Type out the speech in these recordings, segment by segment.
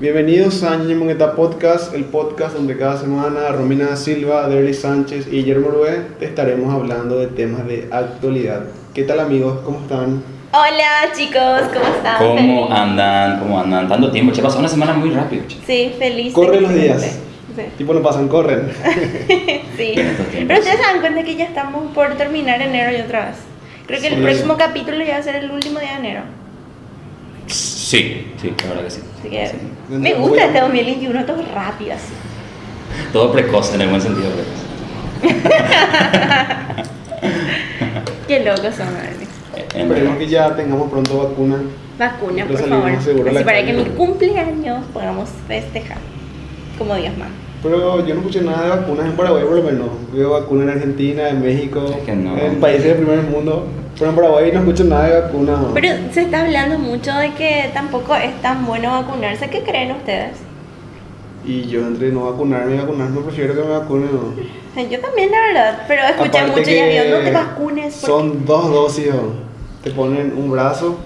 Bienvenidos a Ñeñe Mongueta Podcast, el podcast donde cada semana Romina Silva, Derly Sánchez y Guillermo Rue te estaremos hablando de temas de actualidad. ¿Qué tal amigos? ¿Cómo están? Hola chicos, ¿cómo están? ¿Cómo Feliz. andan? ¿Cómo andan? Tanto tiempo, che, pasó una semana muy rápido, che. Sí, feliz. Corren los días. cumple. Tipo no pasan, corren. Sí. sí. Pero ustedes se dan cuenta que ya estamos por terminar enero y otra vez. Creo que el Sí. próximo capítulo ya va a ser el último día de enero. Sí, sí, la verdad que sí. Así que Sí. me gusta este 2021, todo rápido así. Todo precoz, en el buen sentido precoz. Qué locos son, Alex. Esperemos que ya tengamos pronto vacuna. Vacuna, por favor. Así para que mi cumpleaños podamos festejar. Como Dios manda. Pero yo no escuché nada de vacunas en Paraguay por lo menos. Veo vacunas en Argentina, en México, Es que no. en países del primer mundo. Pero en Paraguay no escucho nada de vacunas. ¿no? Pero se está hablando mucho de que tampoco es tan bueno vacunarse. ¿Qué creen ustedes? Y yo entre no vacunarme y vacunarme prefiero que me vacunen. ¿no? Yo también, la verdad. Pero escuché Aparte mucho y vio, no te vacunes. porque- Son dos dosis. ¿no? Te ponen un brazo,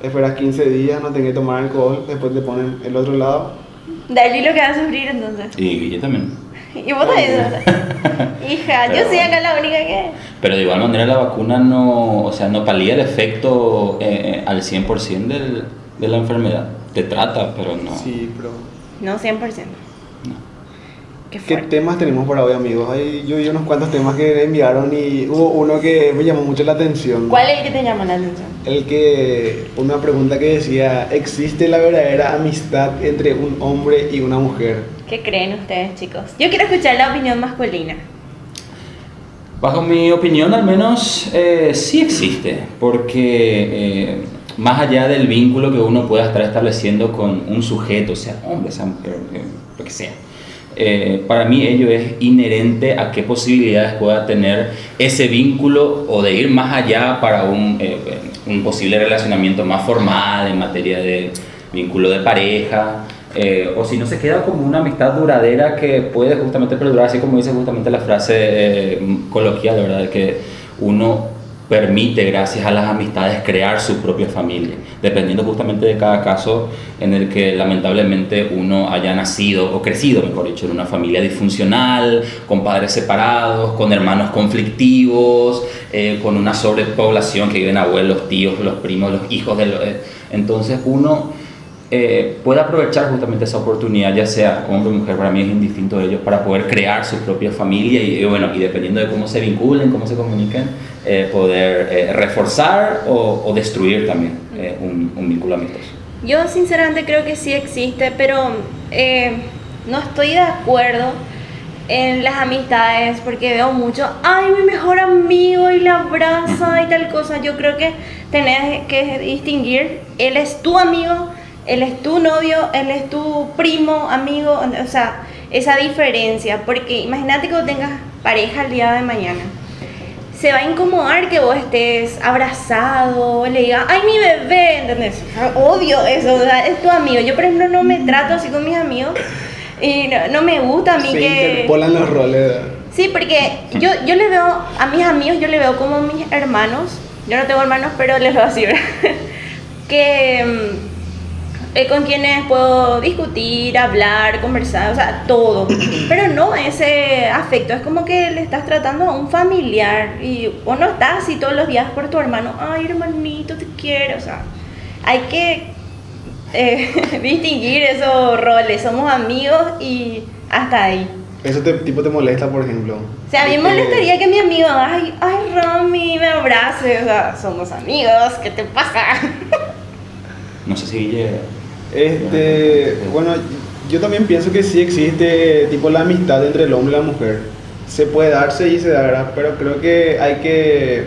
esperas 15 días, no tenés que tomar alcohol, después te ponen el otro lado. Dale lo que va a sufrir entonces. Y yo también. Y vos también. Hija, yo Pero soy bueno. acá la única que. Pero de igual manera la vacuna no, o sea, no palía el efecto eh, al 100% del, de la enfermedad. Te trata, pero no. Sí, pero. No, 100%. no. Qué ¿Qué temas tenemos para hoy, amigos? Ahí yo vi unos cuantos temas que enviaron y hubo uno que me llamó mucho la atención. ¿Cuál es el que te llama la atención? El que. Una pregunta que decía: ¿existe la verdadera amistad entre un hombre y una mujer? ¿Qué creen ustedes, chicos? Yo quiero escuchar la opinión masculina. Bajo mi opinión, al menos, eh, sí existe, porque eh, más allá del vínculo que uno pueda estar estableciendo con un sujeto, sea hombre, sea mujer, eh, lo que sea, para mí ello es inherente a qué posibilidades pueda tener ese vínculo o de ir más allá para un, un posible relacionamiento más formal en materia de vínculo de pareja. Eh, o si no se queda como una amistad duradera que puede justamente perdurar, así como dice justamente la frase eh, coloquial, ¿verdad? Que uno permite, gracias a las amistades, crear su propia familia, dependiendo justamente de cada caso en el que lamentablemente uno haya nacido o crecido, mejor dicho, en una familia disfuncional, con padres separados, con hermanos conflictivos, eh, con una sobrepoblación que viven abuelos, tíos, los primos, los hijos de los... eh, entonces uno eh, puede aprovechar justamente esa oportunidad, ya sea hombre o mujer, para mí es indistinto de ellos, para poder crear su propia familia y, y bueno, y dependiendo de cómo se vinculen, cómo se comuniquen, eh, poder eh, reforzar o, o destruir también eh, un, un vínculo amistoso. Yo sinceramente creo que sí existe, pero eh, no estoy de acuerdo en las amistades porque veo mucho, ay, mi mejor amigo y la abraza y tal cosa. Yo creo que tenés que distinguir, él es tu amigo, él es tu novio, él es tu primo, amigo, o sea, esa diferencia, porque imagínate que vos tengas pareja el día de mañana se va a incomodar que vos estés abrazado, le digas, ay, mi bebé, ¿entendés? Odio eso, o sea, es tu amigo. Yo, por ejemplo, no me trato así con mis amigos y no, no me gusta a mí Se que... interpolan los roles. Sí, porque yo, yo le veo, a mis amigos yo le veo como mis hermanos, yo no tengo hermanos, pero les veo así, ¿verdad? que mm, eh, con quienes puedo discutir, hablar, conversar, o sea, todo. Pero no ese afecto, es como que le estás tratando a un familiar y o no estás así todos los días por tu hermano, ay hermanito, te quiero, o sea, hay que eh, distinguir esos roles, somos amigos y hasta ahí. Eso te, tipo te molesta, por ejemplo. O sea, a mí me molestaría que mi amigo, ay, ay, Romy, me abrace. O sea, somos amigos, ¿qué te pasa? No sé si Guille... Este, bueno, yo también pienso que sí existe tipo la amistad entre el hombre y la mujer. Se puede darse y se dará, pero creo que hay que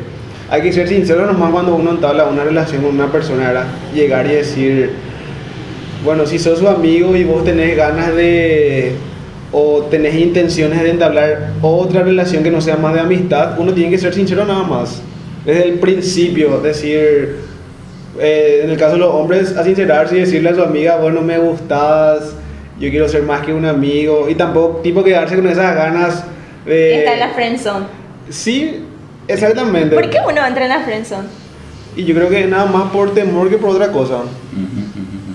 hay que ser sincero nomás cuando uno entabla una relación con una persona, llegar y decir, bueno, si sos su amigo y vos tenés ganas de o tenés intenciones de entablar otra relación que no sea más de amistad, uno tiene que ser sincero nada más. Desde el principio, decir, eh, en el caso de los hombres, a sincerarse y decirle a su amiga, bueno, me gustas, yo quiero ser más que un amigo, y tampoco, tipo, quedarse con esas ganas de... Está en la friendzone. Sí, exactamente. ¿Por qué uno entra en la friendzone? Y yo creo que nada más por temor que por otra cosa.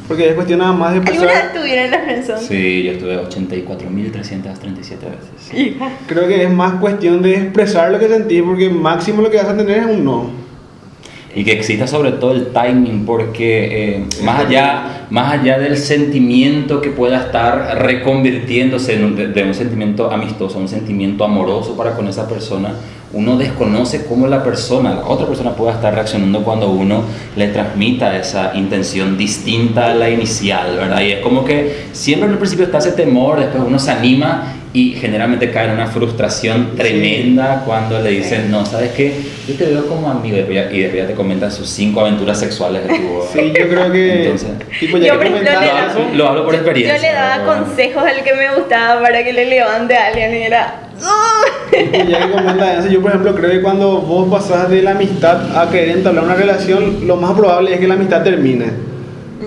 Porque es cuestión nada más de ¿Alguna vez expresar. estuvieron en la friendzone? Sí, yo estuve 84.337 veces. Creo que es más cuestión de expresar lo que sentís, porque máximo lo que vas a tener es un no. Y que exista sobre todo el timing, porque eh, más, allá, más allá del sentimiento que pueda estar reconvirtiéndose en un- de, un sentimiento amistoso, un sentimiento amoroso para con esa persona, uno desconoce cómo la persona, la otra persona pueda estar reaccionando cuando uno le transmita esa intención distinta a la inicial, ¿verdad? Y es como que siempre en el principio está ese temor, después uno se anima y generalmente cae en una frustración tremenda cuando le dicen, no, ¿sabes qué? Yo te veo como amigo y después ya, y después ya te comentan sus cinco aventuras sexuales que tuvo. Sí, yo creo que. Entonces, tipo, ya Yo, que lo, eso, lo hablo por experiencia. Yo le daba bueno. consejos al que me gustaba para que le levante a alguien y era. tipo, ya que comentas eso, yo por ejemplo creo que cuando vos pasás de la amistad a querer entablar una relación, lo más probable es que la amistad termine.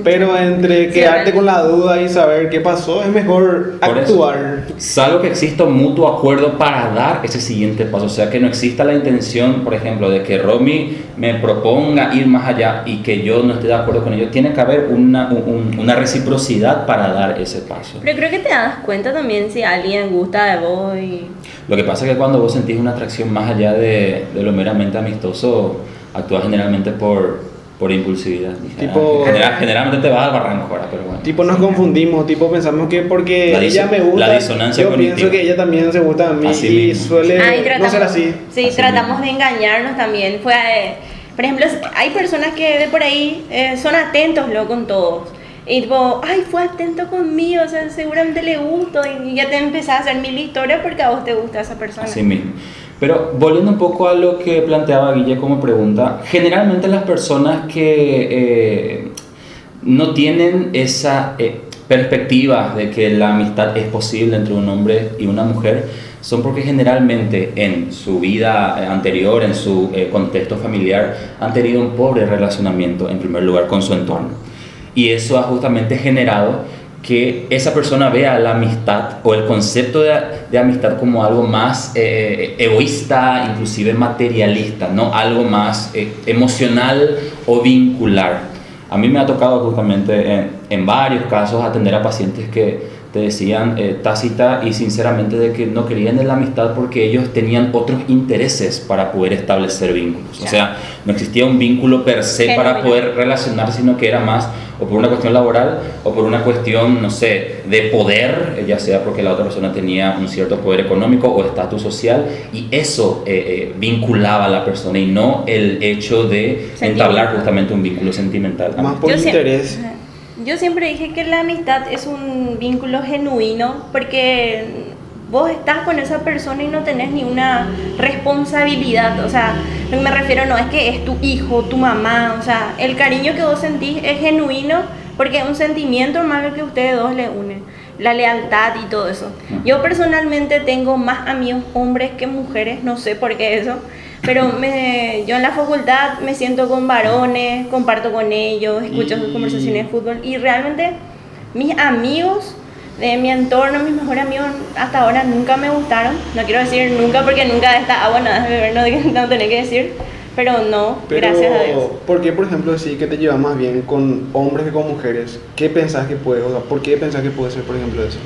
Pero entre quedarte con la duda y saber qué pasó, es mejor Por eso. actuar. Salvo que exista un mutuo acuerdo para dar ese siguiente paso, o sea, que no exista la intención, por ejemplo, de que Romy me proponga ir más allá y que yo no esté de acuerdo con ello, tiene que haber una, un- una reciprocidad para dar ese paso. Pero creo que te das cuenta también si alguien gusta de vos y. Lo que pasa es que cuando vos sentís una atracción más allá de, de lo meramente amistoso, actúas generalmente por, por impulsividad. Tipo- General- generalmente te vas al barranco ahora, pero bueno. Tipo nos confundimos, tipo pensamos que porque La ella me gusta, la disonancia yo cognitiva. pienso que ella también se gusta a mí Así y mismo. suele Ay, no tratamos, ser así. Sí, Así tratamos mismo. de engañarnos también. Fue, eh, por ejemplo, hay personas que de por ahí eh, son atentos luego con todos. Y tipo, ay, fue atento conmigo, o sea, seguramente le gusto. Y ya te empezás a hacer mil historias porque a vos te gusta esa persona. Así mismo. Pero volviendo un poco a lo que planteaba Guille como pregunta, generalmente las personas que eh, no tienen esa eh, perspectiva de que la amistad es posible entre un hombre y una mujer son porque generalmente en su vida eh, anterior, en su contexto familiar, han tenido un pobre relacionamiento en primer lugar con su entorno. Y eso ha justamente generado que esa persona vea la amistad o el concepto de, de amistad como algo más eh, egoísta, inclusive materialista, no algo más eh, emocional o vincular. A mí me ha tocado justamente en, en varios casos atender a pacientes que te decían eh, tácita y sinceramente de que no querían en la amistad porque ellos tenían otros intereses para poder establecer vínculos. O sea, no existía un vínculo per se para poder relacionar, sino que era más o por una cuestión laboral o por una cuestión, no sé, de poder, eh, ya sea porque la otra persona tenía un cierto poder económico o estatus social, y eso eh, eh, vinculaba a la persona y no el hecho de entablar justamente un vínculo sentimental. Más por Yo interés. Ajá. Yo siempre dije que la amistad es un vínculo genuino porque vos estás con esa persona y no tenés ni una responsabilidad. O sea, lo que me refiero no es que es tu hijo, tu mamá. O sea, el cariño que vos sentís es genuino porque es un sentimiento más que ustedes dos le unen. La lealtad y todo eso. Yo personalmente tengo más amigos hombres que mujeres, no sé por qué eso. Pero me, yo en la facultad me siento con varones, comparto con ellos, escucho sus conversaciones de fútbol y realmente mis amigos de mi entorno, mis mejores amigos hasta ahora nunca me gustaron. No quiero decir nunca porque nunca de esta agua nada beber, no, no tenés que decir. Pero no, Pero, gracias a Dios. ¿por qué, por ejemplo, decir que te llevas más bien con hombres que con mujeres? ¿Qué pensás que puede, o sea, por qué pensás que puede ser, por ejemplo, eso?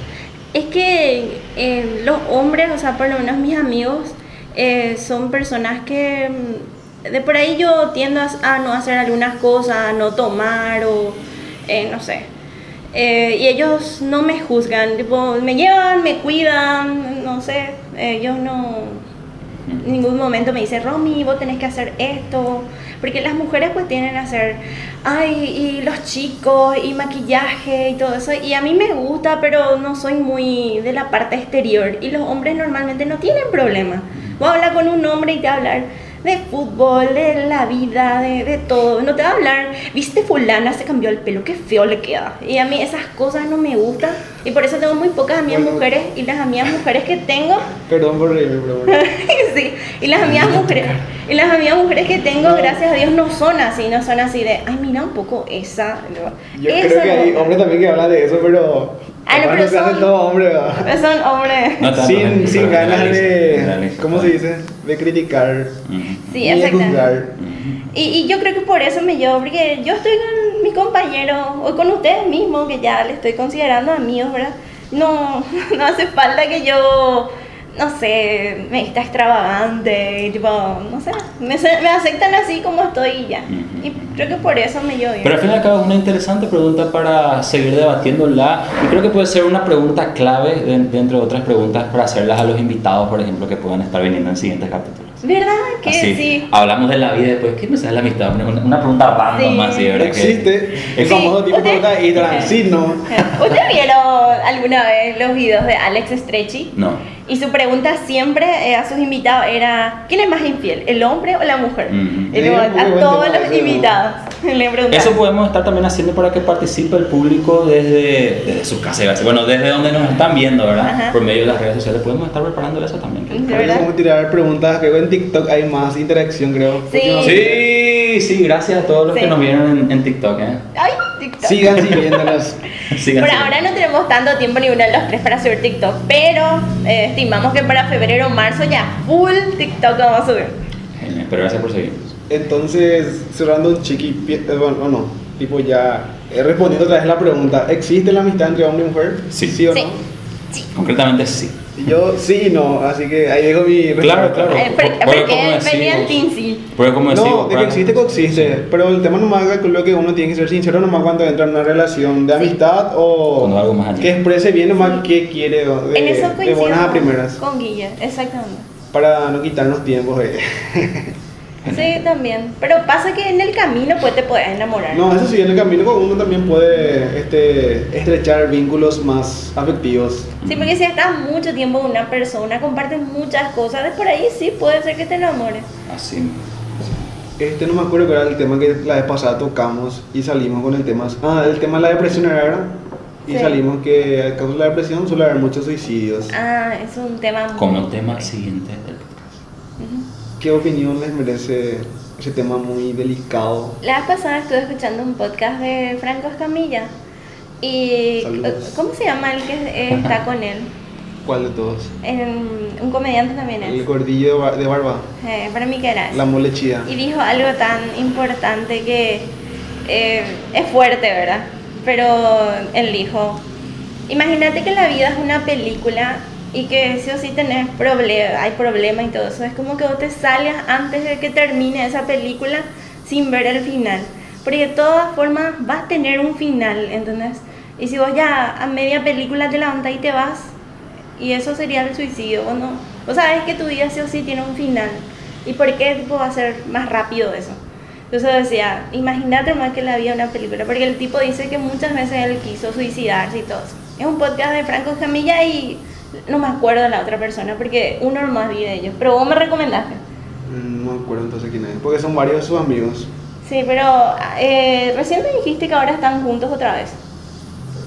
Es que eh, los hombres, o sea, por lo menos mis amigos, eh, son personas que mm, de por ahí yo tiendo a, no hacer algunas cosas, a no tomar o eh, no sé. Eh, y ellos no me juzgan, tipo, me llevan, me cuidan, no sé, ellos no, en ningún momento me dicen, Romy, vos tenés que hacer esto. Porque las mujeres pues tienen a hacer, ay, y los chicos, y maquillaje y todo eso. Y a mí me gusta, pero no soy muy de la parte exterior. Y los hombres normalmente no tienen problema. Vos hablar con un hombre y te va a hablar de fútbol, de la vida, de, de todo. No te va a hablar, viste fulana, se cambió el pelo, qué feo le queda. Y a mí esas cosas no me gustan. Y por eso tengo muy pocas amigas Bueno. mujeres. Y las amigas mujeres que tengo Perdón por reírme, pero bueno. sí, y las amigas mujeres, y las amigas mujeres que tengo, gracias a Dios, no son así, no son así de, ay, mira un poco esa. no. Yo Eso creo que no. hay hombres también que hablan de eso, pero. Ah, no, pero son- todo hombre, ¿verdad? Pero son hombres. No tanto, sin, sin ganas generaliza, de. generaliza, ¿Cómo se dice? De criticar. Sí, exactamente. Y, y yo creo que por eso me llevo, porque yo estoy con mis compañeros o con ustedes mismos, que ya le estoy considerando amigos, ¿verdad? No, no hace falta que yo no sé, me está extravagante, tipo, no sé, me, me, aceptan así como estoy y ya. Y creo que por eso me bien. Pero al fin y al cabo es una interesante pregunta para seguir debatiéndola y creo que puede ser una pregunta clave dentro de otras preguntas para hacerlas a los invitados, por ejemplo, que puedan estar viniendo en siguientes capítulos. ¿Verdad? Que sí. Hablamos de la vida después. ¿Qué no es la amistad? Una, una pregunta random más, ¿sí? ¿verdad? Existe. el famoso tipo de pregunta y transino. ¿Usted vieron alguna vez los videos de Alex Stretchy? No. Y su pregunta siempre eh, a sus invitados era: ¿quién es más infiel, el hombre o la mujer? a todos los invitados le Eso podemos estar también haciendo para que participe el público desde, desde su casa. Bueno, desde donde nos están viendo, ¿verdad? Por medio de las redes sociales. Podemos estar preparando eso también. Podemos tirar preguntas. Creo que en TikTok hay más interacción, creo. Sí. Sí, sí, gracias a todos los que nos vieron en, TikTok. ¿eh? Ay, TikTok. Sigan siguiéndonos. Por ahora no tenemos tanto tiempo ni uno de los tres para subir TikTok, pero eh, estimamos que para febrero o marzo ya full TikTok vamos a subir. Genial, pero gracias por seguirnos. Entonces, cerrando un chiqui, eh, bueno, no, tipo ya he respondido otra vez la pregunta, ¿existe la amistad entre hombre y mujer? Sí. ¿Sí o no? Sí. Concretamente sí. Yo sí y no, así que ahí dejo mi Claro, claro. Eh, porque venía el sí. Pero como no, de que existe, coexiste. Pero el tema nomás creo que uno tiene que ser sincero nomás cuando entra en una relación de amistad o algo más que exprese bien nomás qué quiere de, en eso de buenas a primeras. Con Guille, exactamente. Para no quitarnos tiempos. Eh. Sí, también. Pero pasa que en el camino pues te puedes enamorar. No, eso sí, en el camino uno también puede este, estrechar vínculos más afectivos. Sí, porque si estás mucho tiempo con una persona, compartes muchas cosas, de por ahí sí puede ser que te enamores. Así. Este no me acuerdo que era el tema que la vez pasada tocamos y salimos con el tema. Ah, el tema de la depresión era, Y salimos que a causa de la depresión suele haber muchos suicidios. Ah, es un tema muy... Como tema siguiente del ¿Qué opinión les merece ese tema muy delicado? La vez pasada estuve escuchando un podcast de Franco Escamilla. Y, ¿Cómo se llama el que está con él? ¿Cuál de todos? un comediante también es. El gordillo de barba. Eh, para mí que era. La molechía. Y dijo algo tan importante que eh, es fuerte, ¿verdad? Pero él dijo, imagínate que la vida es una película y que sí o sí tenés problemas, hay problemas y todo eso. Es como que vos te salgas antes de que termine esa película sin ver el final. Porque de todas formas vas a tener un final, ¿entendés? Y si vos ya a media película te levantas y te vas, y eso sería el suicidio, ¿o no? Vos sabes que tu vida sí o sí tiene un final. ¿Y por qué tipo, va a ser más rápido eso? Entonces decía, imagínate más que la vida una película, porque el tipo dice que muchas veces él quiso suicidarse y todo eso. Es un podcast de Franco Camilla y no me acuerdo de la otra persona porque uno nomás vi de ellos. Pero vos me recomendaste. No me acuerdo entonces quién es. Porque son varios de sus amigos. Sí, pero eh, recién me dijiste que ahora están juntos otra vez.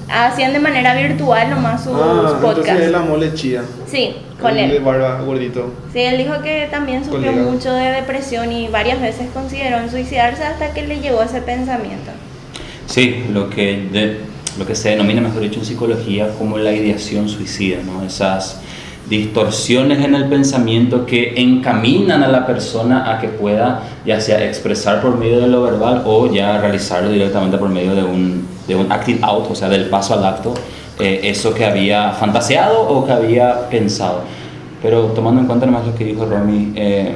Hacían de manera virtual nomás sus ah, podcasts. Entonces es la mole chía. Sí, con él. De barba gordito. Sí, él dijo que también sufrió mucho de depresión y varias veces consideró suicidarse hasta que le llegó ese pensamiento. Sí, lo que de, lo que se denomina, mejor dicho, en psicología como la ideación suicida, ¿no? esas distorsiones en el pensamiento que encaminan a la persona a que pueda ya sea expresar por medio de lo verbal o ya realizarlo directamente por medio de un, de un acting out, o sea, del paso al acto, eh, eso que había fantaseado o que había pensado. Pero tomando en cuenta además lo que dijo Romy, eh,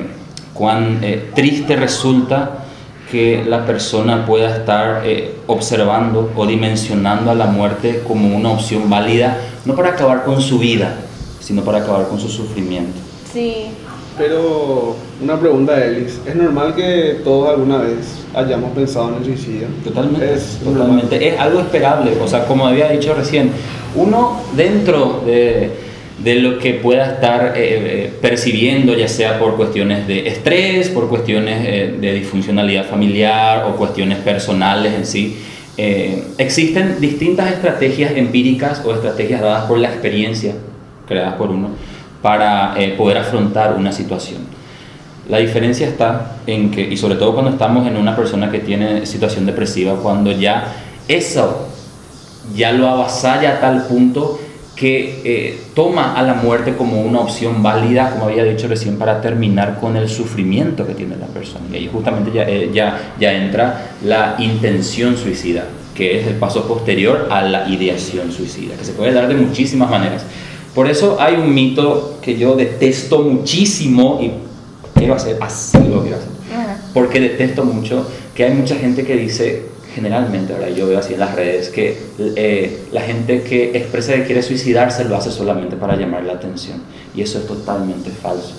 cuán eh, triste resulta que la persona pueda estar eh, observando o dimensionando a la muerte como una opción válida, no para acabar con su vida, sino para acabar con su sufrimiento. Sí. Pero una pregunta, Elis, ¿es normal que todos alguna vez hayamos pensado en el suicidio? Totalmente. Es, totalmente. es algo esperable, o sea, como había dicho recién, uno dentro de de lo que pueda estar eh, eh, percibiendo, ya sea por cuestiones de estrés, por cuestiones eh, de disfuncionalidad familiar o cuestiones personales en sí. existen distintas estrategias empíricas o estrategias dadas por la experiencia, creadas por uno, para poder afrontar una situación. La diferencia está en que, y sobre todo cuando estamos en una persona que tiene situación depresiva, cuando ya eso ya lo avasalla a tal punto que eh, toma a la muerte como una opción válida, como había dicho recién, para terminar con el sufrimiento que tiene la persona. Y ahí justamente ya, eh, ya, ya entra la intención suicida, que es el paso posterior a la ideación suicida, que se puede dar de muchísimas maneras. Por eso hay un mito que yo detesto muchísimo y quiero hacer así lo quiero hacer. Porque detesto mucho que hay mucha gente que dice generalmente, ahora yo veo así en las redes, que eh, la gente que expresa que quiere suicidarse lo hace solamente para llamar la atención. Y eso es totalmente falso.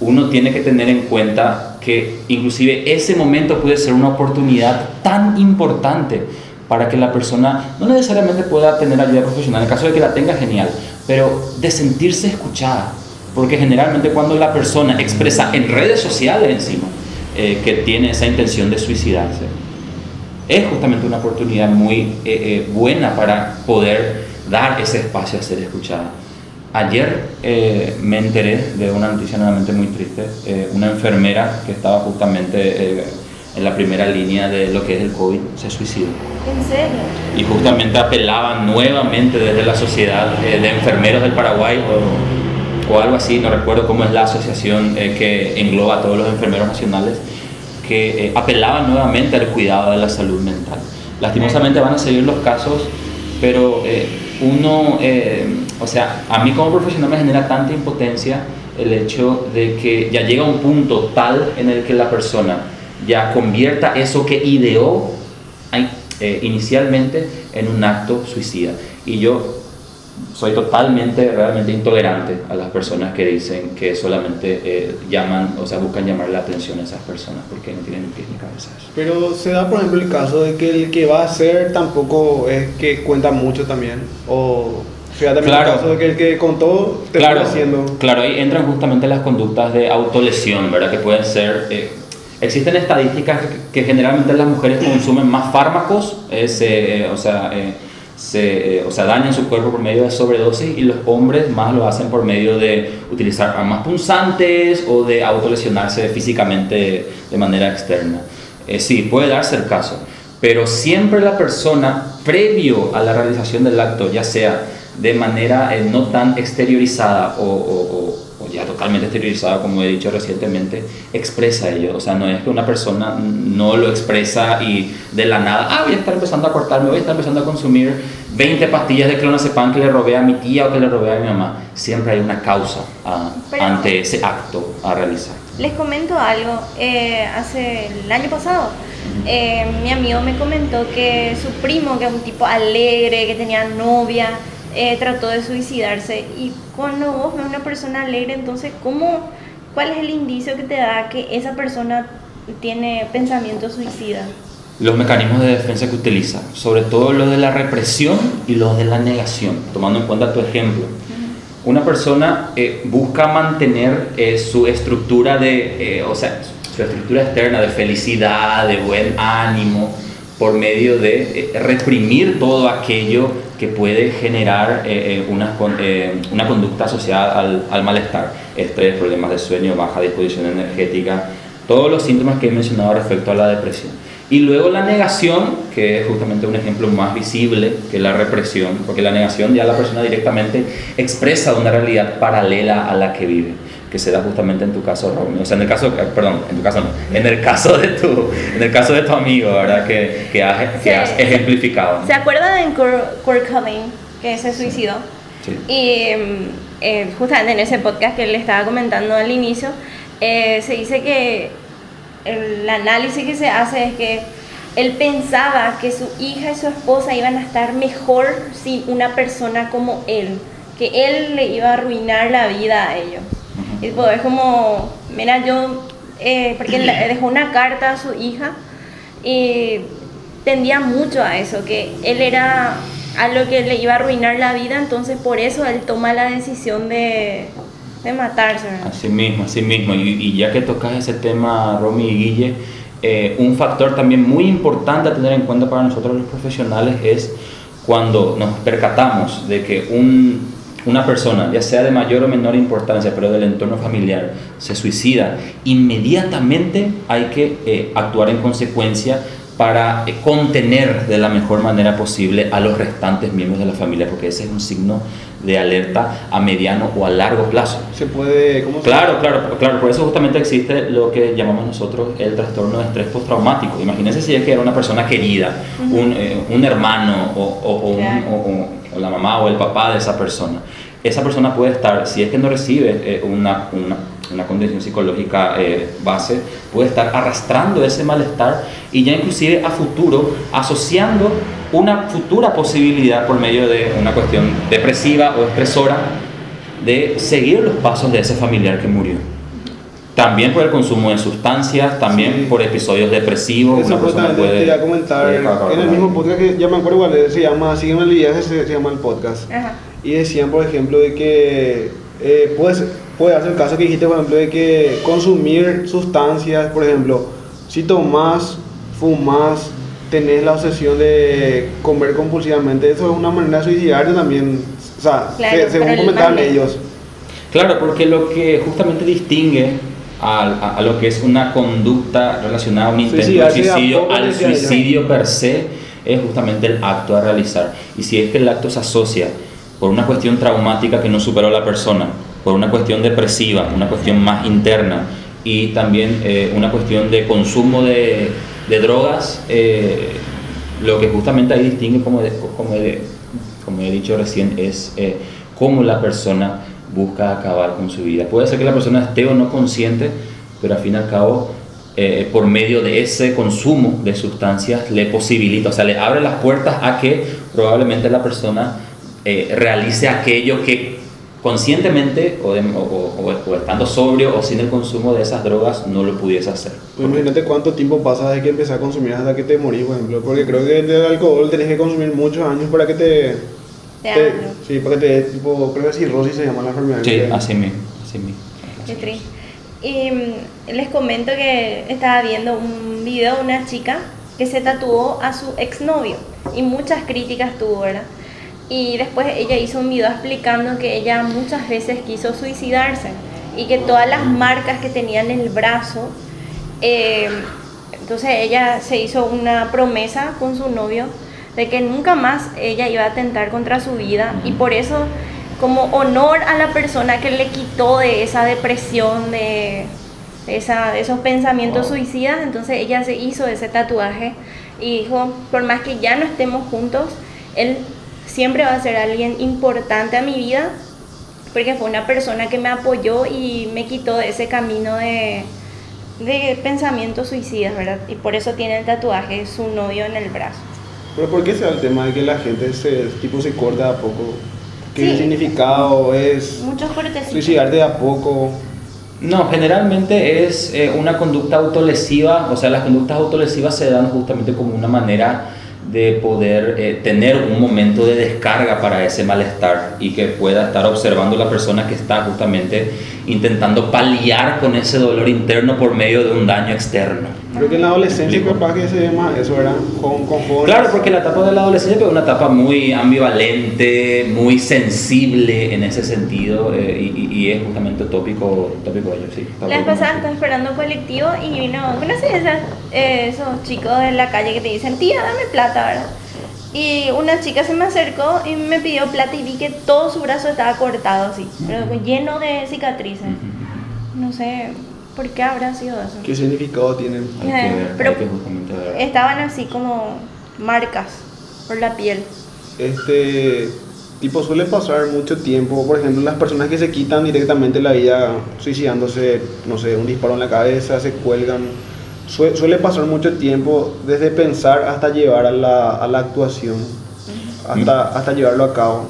Uno tiene que tener en cuenta que inclusive ese momento puede ser una oportunidad tan importante para que la persona no necesariamente pueda tener ayuda profesional, en caso de que la tenga genial, pero de sentirse escuchada. Porque generalmente cuando la persona expresa en redes sociales encima eh, que tiene esa intención de suicidarse, es justamente una oportunidad muy eh, eh, buena para poder dar ese espacio a ser escuchada. Ayer eh, me enteré de una noticia nuevamente muy triste, una enfermera que estaba justamente en la primera línea de lo que es el COVID se suicidó. ¿En serio? Y justamente apelaban nuevamente desde la Sociedad de Enfermeros del Paraguay o, o, algo así, no recuerdo cómo es la asociación que engloba a todos los enfermeros nacionales, que eh, apelaban nuevamente al cuidado de la salud mental. Lastimosamente van a seguir los casos, pero eh, uno, eh, o sea, a mí como profesional me genera tanta impotencia el hecho de que ya llega un punto tal en el que la persona ya convierta eso que ideó inicialmente en un acto suicida. Y yo soy totalmente, realmente intolerante a las personas que dicen que solamente eh, llaman, o sea, buscan llamar la atención a esas personas porque no tienen ni pies ni cabeza. Pero se da, por ejemplo, el caso de que el que va a hacer tampoco es que cuenta mucho también, o se da también Claro. el caso de que el que contó te Claro, está haciendo. claro, ahí entran justamente las conductas de autolesión, ¿verdad? Que pueden ser... eh, existen estadísticas que, generalmente las mujeres consumen más fármacos, eh, eh, o sea... eh, se, o dañan su cuerpo por medio de sobredosis y los hombres más lo hacen por medio de utilizar armas punzantes o de autolesionarse físicamente de manera externa. Sí, puede darse el caso, pero siempre la persona, previo a la realización del acto, ya sea de manera no tan exteriorizada o- o ya totalmente exteriorizada, como he dicho recientemente, expresa ello. O sea, no es que una persona no lo expresa y de la nada, ah, voy a estar empezando a cortarme, voy a estar empezando a consumir 20 pastillas de clonazepam que le robé a mi tía o que le robé a mi mamá. Siempre hay una causa ah, Pero- ante ese acto a realizar. Les comento algo. eh, hace el año pasado, eh, mi amigo me comentó que su primo, que es un tipo alegre, que tenía novia, eh, trató de suicidarse. Y cuando vos ves una persona alegre, entonces, ¿cómo, ¿cuál es el indicio que te da que esa persona tiene pensamiento suicida? los mecanismos de defensa que utiliza, sobre todo los de la represión y los de la negación, tomando en cuenta tu ejemplo. Una persona eh, busca mantener eh, su estructura de, eh, o sea, su estructura externa de felicidad, de buen ánimo, por medio de reprimir todo aquello que puede generar eh, eh, una, eh, una conducta asociada al, al malestar, estrés, problemas de sueño, baja disposición energética, todos los síntomas que he mencionado respecto a la depresión. Y luego la negación, que es justamente un ejemplo más visible que la represión, porque la negación ya la persona directamente expresa una realidad paralela a la que vive, que se da justamente en tu caso, Romeo. O sea, en el caso, eh, perdón, en tu caso no, en el caso de tu, en el caso de tu amigo, ¿verdad? Que, que, has, que has ejemplificado. ¿Se acuerdan de Kurt, Cobain, que se suicidó? Sí. Y mm, eh, justamente en ese podcast que le estaba comentando al inicio, eh, se dice que el análisis que se hace es que él pensaba que su hija y su esposa iban a estar mejor sin una persona como él, que él le iba a arruinar la vida a ellos. Y pues es como, mira, yo, eh, porque él dejó una carta a su hija y tendía mucho a eso, que él era a lo que le iba a arruinar la vida, entonces por eso él toma la decisión de, de matarse. ¿verdad? Así mismo, así mismo. Y, y ya que tocas ese tema, Romy y Guille, eh, un factor también muy importante a tener en cuenta para nosotros los profesionales es cuando nos percatamos de que un- una persona, ya sea de mayor o menor importancia, pero del entorno familiar, se suicida, inmediatamente hay que eh, actuar en consecuencia para eh, contener de la mejor manera posible a los restantes miembros de la familia, porque ese es un signo de alerta a mediano o a largo plazo. Se puede, ¿cómo se Claro, claro, claro, por eso justamente existe lo que llamamos nosotros el trastorno de estrés postraumático. Imagínense si es que era una persona querida, un, eh, un hermano o, o- o un- Claro. o- la mamá o el papá de esa persona. Esa persona puede estar, si es que no recibe eh, una, una, una condición psicológica eh, base, puede estar arrastrando ese malestar y ya inclusive a futuro asociando una futura posibilidad por medio de una cuestión depresiva o estresora de seguir los pasos de ese familiar que murió. También por el consumo de sustancias, también Sí. por episodios depresivos. Eso una persona puede- te iba a comentar. puede acabar en el mismo podcast que ya me acuerdo igual, se llama Sígueme el viaje, se, se llama el podcast. Ajá. Y decían, por ejemplo, de que eh, puede, ser- puede darse el caso que dijiste, por ejemplo, de que consumir sustancias, por ejemplo, si tomas, fumas, tenés la obsesión de comer compulsivamente, eso es una manera de suicidarte también. O sea, Claro, se- según comentaban ellos. Claro, porque lo que justamente distingue a, a- a lo que es una conducta relacionada a un intento de a suicidio al suicidio per se es justamente el acto a realizar. Y si es que el acto se asocia por una cuestión traumática que no superó la persona, por una cuestión depresiva, una cuestión más interna y también eh, una cuestión de consumo de, de drogas, eh, lo que justamente ahí distingue, como, como, como he dicho recién, es eh, cómo la persona busca acabar con su vida. Puede ser que la persona esté o no consciente, pero al fin y al cabo, eh, por medio de ese consumo de sustancias, le posibilita, o sea, le abre las puertas a que probablemente la persona eh, realice aquello que conscientemente o, de- o- o- o- estando sobrio o sin el consumo de esas drogas no lo pudiese hacer. Pues Imagínate cuánto tiempo pasa desde que empezás a consumir hasta que te morís, por ejemplo. Porque creo que el alcohol tenés que consumir muchos años para que te. Te sí, para que te tipo. Creo que cirrosis se llama la enfermedad. Sí, así mismo, así mismo. Qué triste. Y mm, les comento que estaba viendo un video de una chica que se tatuó a su exnovio y muchas críticas tuvo, ¿verdad? Y después ella hizo un video explicando que ella muchas veces quiso suicidarse y que todas las marcas que tenía en el brazo, eh, entonces ella se hizo una promesa con su novio de que nunca más ella iba a atentar contra su vida y por eso como honor a la persona que le quitó de esa depresión, de, esa, de esos pensamientos Wow. suicidas, entonces ella se hizo ese tatuaje y dijo, por más que ya no estemos juntos, él siempre va a ser alguien importante a mi vida, porque fue una persona que me apoyó y me quitó de ese camino de, de pensamientos suicidas, ¿verdad? Y por eso tiene el tatuaje de su novio en el brazo. Pero ¿por qué se da el tema de que la gente se, tipo, se corta de a poco? ¿Qué Sí. significado es suicidarte de a poco? No, generalmente es eh, una conducta autolesiva, o sea, las conductas autolesivas se dan justamente como una manera de poder eh, tener un momento de descarga para ese malestar y que pueda estar observando la persona que está justamente intentando paliar con ese dolor interno por medio de un daño externo. Creo que en la adolescencia capaz que se ve más eso, ¿verdad? Con, con jóvenes. Claro, porque la etapa de la adolescencia es una etapa muy ambivalente, muy sensible en ese sentido eh, y, y- es justamente tópico, tópico de ello, sí. La vez pasada estaba esperando colectivo y vino, ¿conoces esas, eh, esos chicos de la calle que te dicen, tía, dame plata, ¿verdad? Y una chica se me acercó y me pidió plata y vi que todo su brazo estaba cortado así, pero lleno de cicatrices. No sé por qué habrá sido eso. ¿Qué significado tienen? Hay que ver, Pero- hay que. Estaban así como marcas por la piel. Este tipo suele pasar mucho tiempo, por ejemplo, las personas que se quitan directamente la vida suicidándose, no sé, un disparo en la cabeza, se cuelgan, sue- suele pasar mucho tiempo desde pensar hasta llevar a la, a la actuación, hasta, hasta llevarlo a cabo.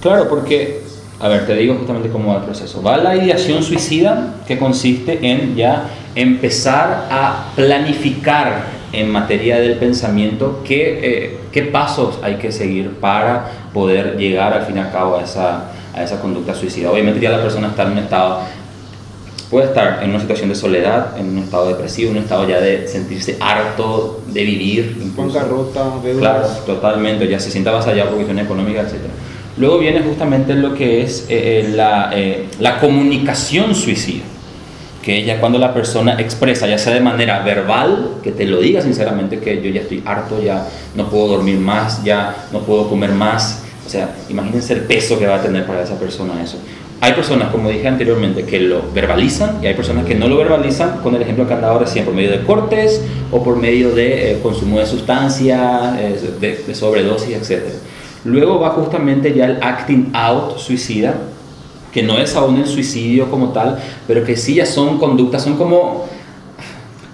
Claro, porque, a ver, te digo justamente cómo va el proceso. Va la ideación suicida, que consiste en ya empezar a planificar en materia del pensamiento qué, eh, qué pasos hay que seguir para poder llegar al fin y al cabo a esa, a esa conducta suicida. Obviamente ya la persona está en un estado, puede estar en una situación de soledad, en un estado depresivo, en un estado ya de sentirse harto de vivir. Bancarrota, deudas. Claro, totalmente, ya se sienta avasallado por cuestiones económicas, etc. Luego viene justamente lo que es eh, eh, la, eh, la comunicación suicida, que es ya cuando la persona expresa, ya sea de manera verbal, que te lo diga sinceramente, que yo ya estoy harto, ya no puedo dormir más, ya no puedo comer más. O sea, imagínense el peso que va a tener para esa persona eso. Hay personas, como dije anteriormente, que lo verbalizan y hay personas que no lo verbalizan, con el ejemplo que han dado recién, por medio de cortes o por medio de consumo de sustancias, de, de sobredosis, etc. Luego va justamente ya el acting out suicida, que no es aún el suicidio como tal, pero que sí ya son conductas, son como,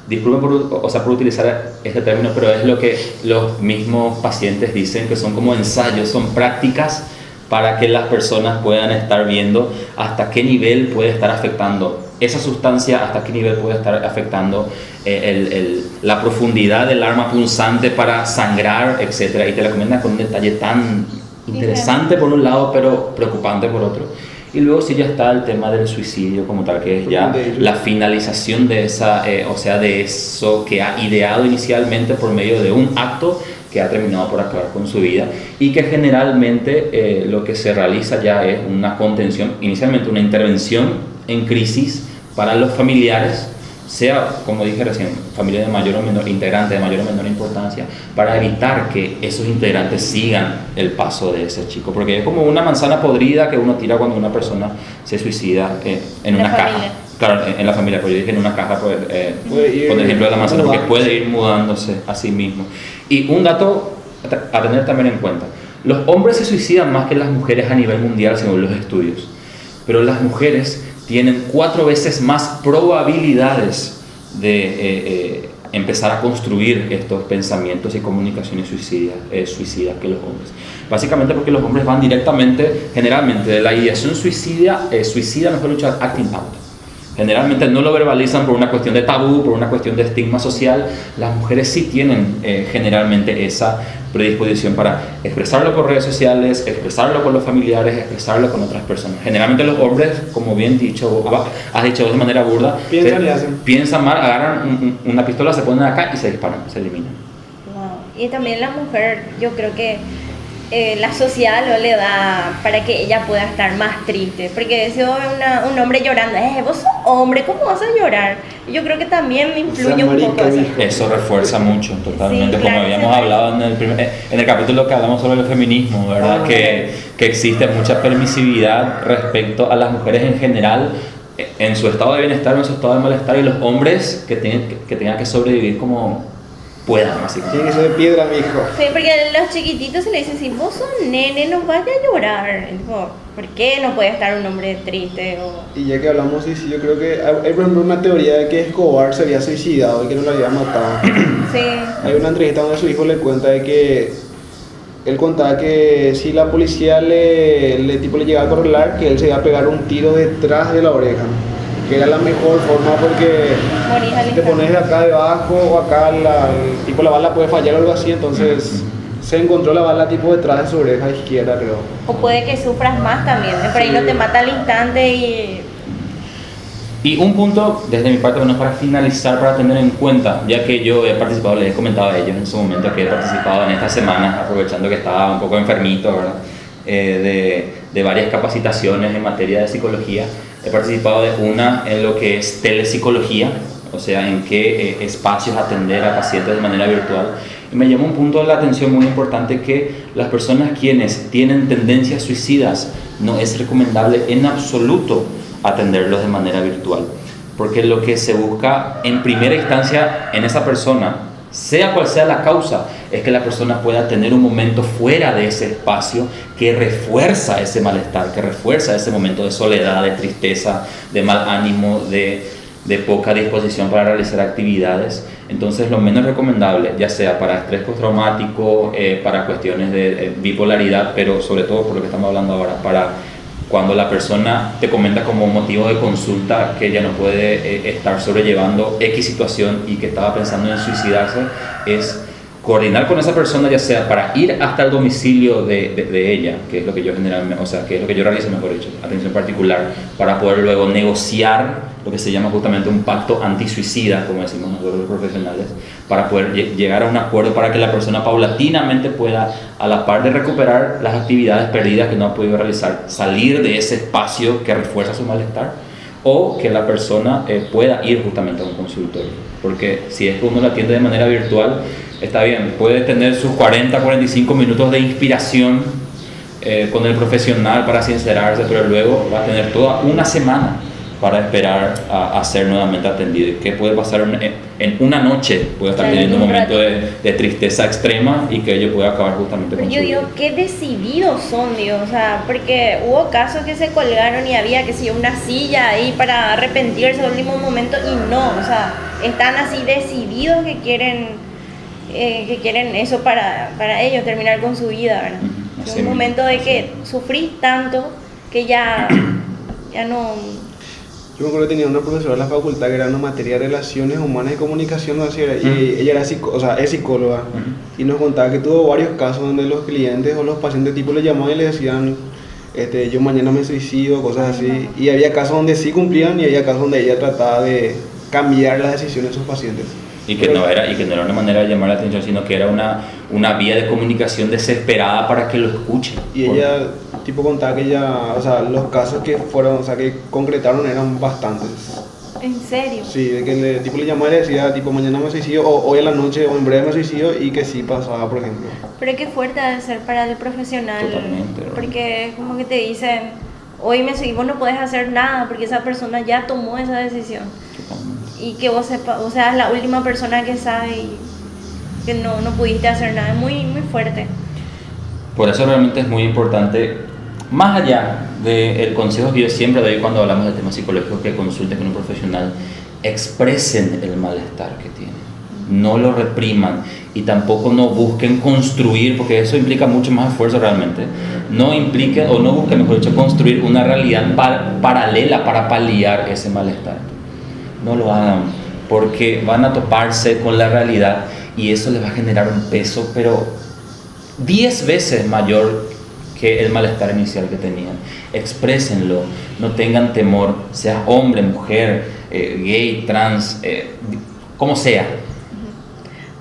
disculpen por, o sea, por utilizar este término, pero es lo que los mismos pacientes dicen, que son como ensayos, son prácticas para que las personas puedan estar viendo hasta qué nivel puede estar afectando esa sustancia, hasta qué nivel puede estar afectando eh, el, la profundidad del arma punzante para sangrar, etc. Y te la comentan con un detalle tan interesante por un lado, pero preocupante por otro. Y luego sí ya está el tema del suicidio como tal, que es ya la finalización de esa, eh, o sea, de eso que ha ideado inicialmente por medio de un acto que ha terminado por acabar con su vida y que generalmente eh, lo que se realiza ya es una contención, inicialmente una intervención en crisis para los familiares sea, como dije recién, familia de mayor o menor, integrante de mayor o menor importancia, para evitar que esos integrantes sigan el paso de ese chico. Porque es como una manzana podrida que uno tira cuando una persona se suicida eh, en una caja. Claro, en, la familia, pues yo dije en una caja, pues, eh, con el ejemplo de la manzana, porque puede ir mudándose a sí mismo. Y un dato a tener también en cuenta, los hombres se suicidan más que las mujeres a nivel mundial según los estudios, pero las mujeres tienen cuatro veces más probabilidades de eh, eh, empezar a construir estos pensamientos y comunicaciones suicidas, eh, suicidas que los hombres. Básicamente porque los hombres van directamente, generalmente, de la ideación suicida, suicida, mejor dicho, acting out. Generalmente no lo verbalizan por una cuestión de tabú, por una cuestión de estigma social. Las mujeres sí tienen generalmente esa predisposición para expresarlo por redes sociales, expresarlo con los familiares, expresarlo con otras personas. Generalmente los hombres, como bien dicho, has dicho de manera burda, piensan, mal, agarran una pistola, se ponen acá y se disparan, se eliminan. Y también la mujer, yo creo que eh, la sociedad lo le da para que ella pueda estar más triste. Porque si un hombre llorando, eh, vos sos hombre, ¿cómo vas a llorar? Yo creo que también influye un poco eso. Eso refuerza mucho, totalmente, como habíamos hablado en el, primer, en el capítulo que hablamos sobre el feminismo, ¿verdad? Ah, que, que existe mucha permisividad respecto a las mujeres en general en su estado de bienestar, en su estado de malestar, y los hombres que, tienen, que, que tengan que sobrevivir como puedan, así Tiene que ser de piedra, mi hijo. Sí, porque a los chiquititos se le dicen, si vos sos nene, no vayas a llorar. ¿por qué no puede estar un hombre triste? Y ya que hablamos de yo creo que hay, por ejemplo, una teoría de que Escobar se había suicidado y que no lo había matado. Sí. Hay una entrevista donde su hijo le cuenta de que él contaba que si la policía le, le, tipo, le llegaba a correlar, que él se iba a pegar un tiro detrás de la oreja que era la mejor forma porque si te pones de acá debajo o acá, la, tipo la bala puede fallar o algo así, entonces se encontró la bala tipo detrás de su oreja izquierda, creo. O puede que sufras más también, por ahí no te mata al instante y... Y un punto, desde mi parte, bueno, para finalizar, para tener en cuenta, ya que yo he participado, les he comentado a ellos en su momento que he participado en esta semana, aprovechando que estaba un poco enfermito, ¿verdad? Eh, de, de varias capacitaciones en materia de psicología. He participado de una en lo que es telepsicología, o sea, en qué eh, espacios atender a pacientes de manera virtual. Y me llamó un punto de la atención muy importante que las personas quienes tienen tendencias suicidas no es recomendable en absoluto atenderlos de manera virtual, porque lo que se busca en primera instancia en esa persona, sea cual sea la causa, es que la persona pueda tener un momento fuera de ese espacio que refuerza ese malestar, que refuerza ese momento de soledad, de tristeza, de mal ánimo, de, de poca disposición para realizar actividades. Entonces lo menos recomendable, ya sea para estrés postraumático, eh, para cuestiones de bipolaridad, pero sobre todo por lo que estamos hablando ahora, para cuando la persona te comenta como motivo de consulta que ella no puede eh, estar sobrellevando X situación y que estaba pensando en suicidarse, es coordinar con esa persona, ya sea para ir hasta el domicilio de, de, ella, que es lo que yo generalmente, o sea, que es lo que yo realizo, mejor dicho, atención particular, para poder luego negociar lo que se llama justamente un pacto antisuicida, como decimos nosotros los profesionales, para poder llegar a un acuerdo para que la persona paulatinamente pueda, a la par de recuperar las actividades perdidas que no ha podido realizar, salir de ese espacio que refuerza su malestar o que la persona eh, pueda ir justamente a un consultorio. Porque si es que uno la atiende de manera virtual, está bien, puede tener sus 40, 45 minutos de inspiración eh, con el profesional para sincerarse, pero luego va a tener toda una semana para esperar a, ser nuevamente atendido. ¿Qué puede pasar en, una noche? Puede estar teniendo un momento de, tristeza extrema y que ello puede acabar justamente con Yo digo, qué decididos son, Dios, o sea, porque hubo casos que se colgaron y había que si una silla ahí para arrepentirse al último momento y no, o sea, están así decididos que quieren, eh, que quieren eso para, para ellos, terminar con su vida, ¿verdad? Es un momento de que sufrís tanto que ya, ya no. Yo me acuerdo que tenía una profesora en la facultad que era una materia de relaciones humanas y comunicación, y ella era o sea, es psicóloga, y nos contaba que tuvo varios casos donde los clientes o los pacientes tipo le llamaban y le decían, este, yo mañana me suicido, cosas así, y había casos donde sí cumplían y había casos donde ella trataba de cambiar las decisiones de sus pacientes. Y que, no era, y que no era una manera de llamar la atención, sino que era una, una vía de comunicación desesperada para que lo escuchen. Y ella, tipo, contaba que ya, o sea, los casos que fueron, o sea, que concretaron eran bastantes. ¿En serio? Sí, de que le, tipo le llamaba y le decía, tipo, mañana me suicidio, o hoy en la noche, o en breve me suicidio, y que sí pasaba, por ejemplo. Pero qué fuerte de ser para el profesional. Totalmente. Porque es como que te dicen, hoy me suicidio, vos no puedes hacer nada, porque esa persona ya tomó esa decisión. Y que vos sepas, o sea, la última persona que sabe y que no, no pudiste hacer nada, es muy, muy fuerte. Por eso realmente es muy importante, más allá del consejo que yo siempre doy cuando hablamos de temas psicológicos, que consulten con un profesional, expresen el malestar que tienen, no lo repriman y tampoco no busquen construir, porque eso implica mucho más esfuerzo realmente, no impliquen o no busquen, mejor dicho, construir una realidad paralela para paliar ese malestar no lo hagan, porque van a toparse con la realidad y eso les va a generar un peso, pero 10 veces mayor que el malestar inicial que tenían. Exprésenlo, no tengan temor, sea hombre, mujer, eh, gay, trans, eh, como sea,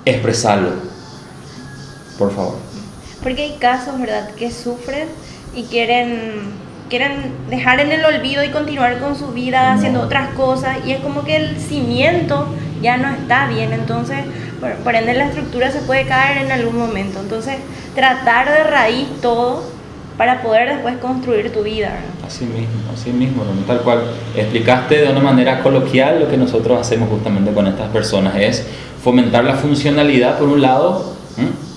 expresarlo, por favor. Porque hay casos, ¿verdad?, que sufren y quieren quieren dejar en el olvido y continuar con su vida haciendo otras cosas y es como que el cimiento ya no está bien, entonces por, ende la estructura se puede caer en algún momento, entonces tratar de raíz todo para poder después construir tu vida. Así mismo, así mismo, tal cual. Explicaste de una manera coloquial lo que nosotros hacemos justamente con estas personas, es fomentar la funcionalidad por un lado,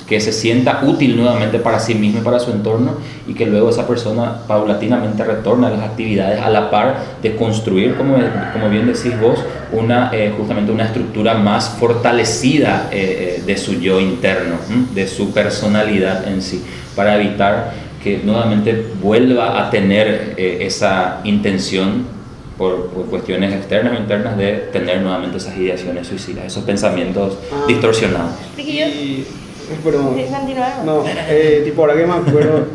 que se sienta útil nuevamente para sí mismo y para su entorno y que luego esa persona paulatinamente retorna a las actividades a la par de construir, como, como bien decís vos, una, eh, justamente una estructura más fortalecida eh, eh, de su yo interno, de su personalidad en sí, para evitar que nuevamente vuelva a tener esa intención por, cuestiones externas o internas de tener nuevamente esas ideaciones suicidas, esos pensamientos ah. distorsionados. Pero, no, eh, tipo ahora que me acuerdo,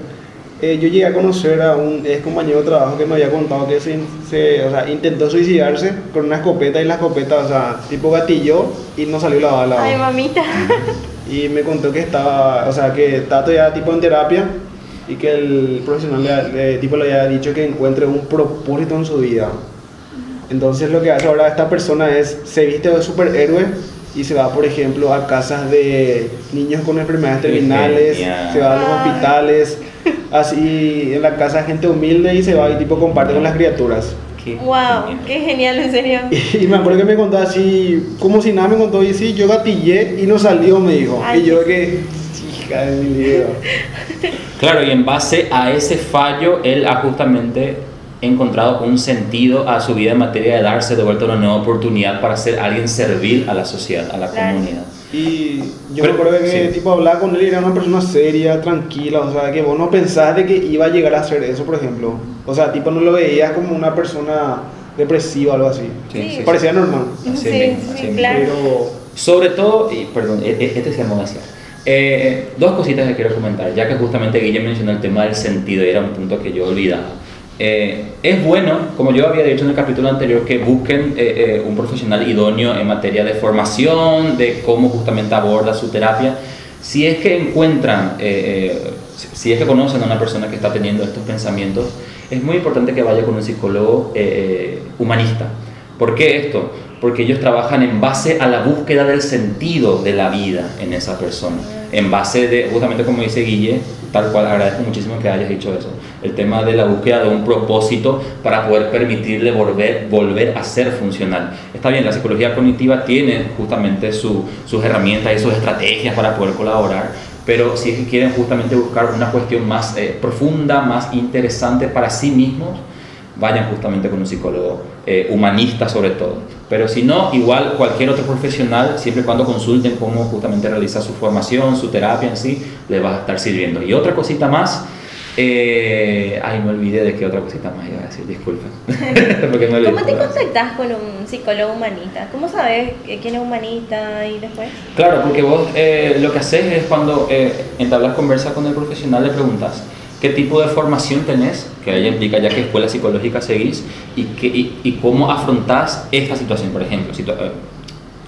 eh, yo llegué a conocer a un ex compañero de trabajo que me había contado que se, se o sea, intentó suicidarse con una escopeta y la escopeta, o sea, tipo gatilló y no salió la bala. Ay, mamita. Y me contó que estaba, o sea, que estaba todavía tipo en terapia y que el profesional le, tipo le había dicho que encuentre un propósito en su vida. Entonces lo que hace ahora esta persona es, se viste de superhéroe y se va, por ejemplo, a casas de niños con enfermedades terminales, se va a los hospitales, así en la casa de gente humilde y se va y tipo comparte con las criaturas. wow, qué genial, en serio. Y, me acuerdo que me contó así, como si nada me contó, y sí, yo gatillé y no salió, me dijo. y yo que, hija de mi vida. Claro, y en base a ese fallo, él ha justamente encontrado un sentido a su vida en materia de darse de vuelta una nueva oportunidad para ser alguien servil a la sociedad, a la comunidad. Y yo me acuerdo que tipo hablaba con él y era una persona seria, tranquila, o sea, que vos no pensás de que iba a llegar a hacer eso, por ejemplo. O sea, tipo no lo veías como una persona depresiva o algo así. Sí, Parecía normal. sí, claro. Pero... Sobre todo, y perdón, e, e, este se llama eh, dos cositas que quiero comentar, ya que justamente Guille mencionó el tema del sentido y era un punto que yo olvidaba. Eh, es bueno, como yo había dicho en el capítulo anterior, que busquen eh, eh, un profesional idóneo en materia de formación, de cómo justamente aborda su terapia. Si es que encuentran si, es que conocen a una persona que está teniendo estos pensamientos, es muy importante que vaya con un psicólogo humanista. ¿Por qué esto? Porque ellos trabajan en base a la búsqueda del sentido de la vida en esa persona. En base de, justamente como dice Guille, tal cual agradezco muchísimo que hayas dicho eso, el tema de la búsqueda de un propósito para poder permitirle volver, volver a ser funcional. Está bien, la psicología cognitiva tiene justamente su- sus herramientas y sus estrategias para poder colaborar, pero si es que quieren justamente buscar una cuestión más eh, profunda, más interesante para sí mismos, vayan justamente con un psicólogo eh, humanista sobre todo. Pero si no, igual cualquier otro profesional, siempre y cuando consulten cómo justamente realizar su formación, su terapia en sí, les va a estar sirviendo. Y otra cosita más, eh, ay, me olvidé de qué otra cosita más iba a decir, disculpen. ¿Cómo te contactas con un psicólogo humanista? ¿Cómo sabes que- quién es humanista y después? Claro, porque vos eh, lo que haces es cuando eh, entablas conversa con el profesional, le preguntas qué tipo de formación tenés, que ella implica ya qué escuela psicológica seguís y, qué, y, y cómo afrontás esta situación, por ejemplo, situa- eh,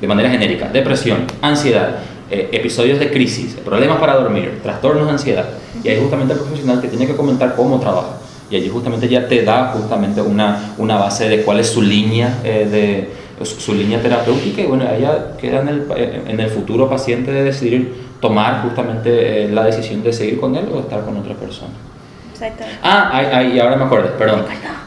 de manera genérica, depresión, ansiedad, eh, episodios de crisis, problemas para dormir, trastornos de ansiedad. Y ahí justamente el profesional te tiene que comentar cómo trabaja. Y allí justamente ya te da justamente una, una base de cuál es su línea eh, de su, línea terapéutica y bueno, ella queda en el, eh, en el futuro paciente de decidir tomar justamente eh, la decisión de seguir con él o estar con otra persona. Exactamente. Ah, ay, ay, ahora me acordé, perdón.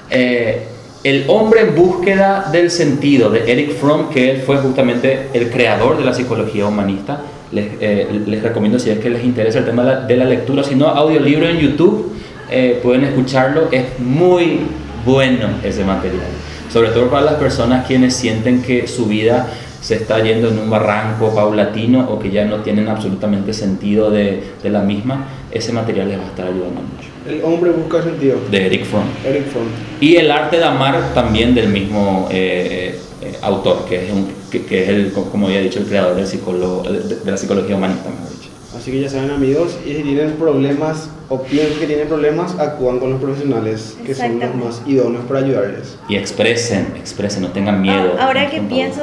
Eh, el hombre en búsqueda del sentido de Eric Fromm, que él fue justamente el creador de la psicología humanista. Les, eh, les recomiendo si es que les interesa el tema de la, de la lectura, si no, audiolibro en YouTube, eh, pueden escucharlo, es muy bueno ese material. Sobre todo para las personas quienes sienten que su vida se está yendo en un barranco paulatino o que ya no tienen absolutamente sentido de, de la misma, ese material les va a estar ayudando mucho. El hombre busca sentido. De Eric Fromm. Eric Fromm. Y el arte de amar también del mismo eh, eh, autor, que es, un- que, que es el, como había dicho, el creador del psicólogo, de, de la psicología humanista, mejor dicho. Así que ya saben amigos, y si tienen problemas o piensan que tienen problemas, actúan con los profesionales que son los más idóneos para ayudarles. Y expresen, expresen, no tengan miedo. Ah, ahora no que pienso,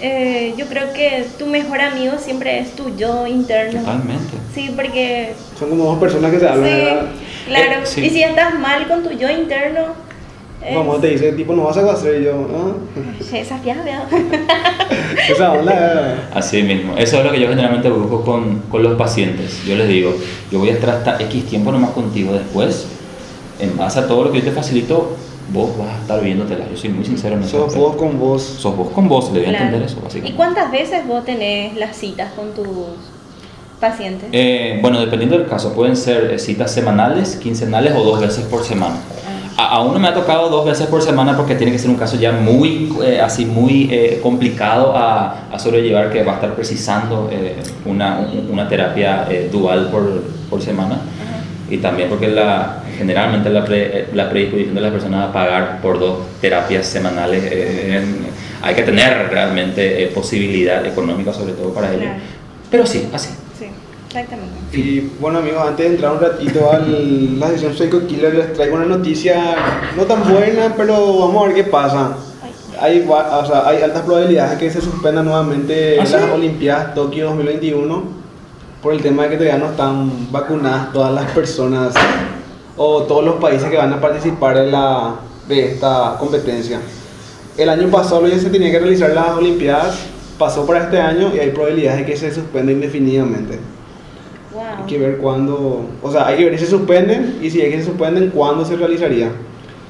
eh, yo creo que tu mejor amigo siempre es tu yo interno. Totalmente. Sí, porque Son como dos personas que se hablan, sí, ¿verdad? claro. Eh, sí. Y si estás mal con tu yo interno, es- Vamos, te dice, tipo, no vas a hacer y yo, ¿ah? esa fiada. Esa onda. Así mismo. Eso es lo que yo generalmente busco con, con los pacientes. Yo les digo, yo voy a estar hasta X tiempo nomás contigo después. En base a todo lo que yo te facilito, vos vas a estar viéndotela. Yo soy muy sincero en eso. Sos vos con vos. Sos vos con vos, debes Claro. entender eso, ¿Y básicamente. cuántas veces vos tenés las citas con tus pacientes? Eh, bueno, dependiendo del caso, pueden ser eh, citas semanales, quincenales o dos veces por semana. A, a uno me ha tocado dos veces por semana porque tiene que ser un caso ya muy, eh, así muy eh, complicado a, a sobrellevar que va a estar precisando eh, una, un- una terapia eh, dual por, por semana. Y también porque la, generalmente la, pre- eh, la predisposición de las personas a pagar por dos terapias semanales, eh, en- hay que tener realmente eh, posibilidad económica sobre todo para ello. Claro. Pero sí, así. Sí, exactamente. Y bueno amigos, antes de entrar un ratito a la sesión Psycho Killer, les traigo una noticia no tan buena, pero vamos a ver qué pasa. Hay, o sea, hay altas probabilidades de que se suspendan nuevamente ¿Ah, las sí? Olimpiadas Tokio 2021 por el tema de que todavía no están vacunadas todas las personas o todos los países que van a participar en la, de esta competencia. El año pasado ya se tenía que realizar las Olimpiadas, pasó para este año y hay probabilidades de que se suspenda indefinidamente. Wow. Hay que ver cuándo, o sea, hay que ver si se suspenden y si es que se suspenden, cuándo se realizaría.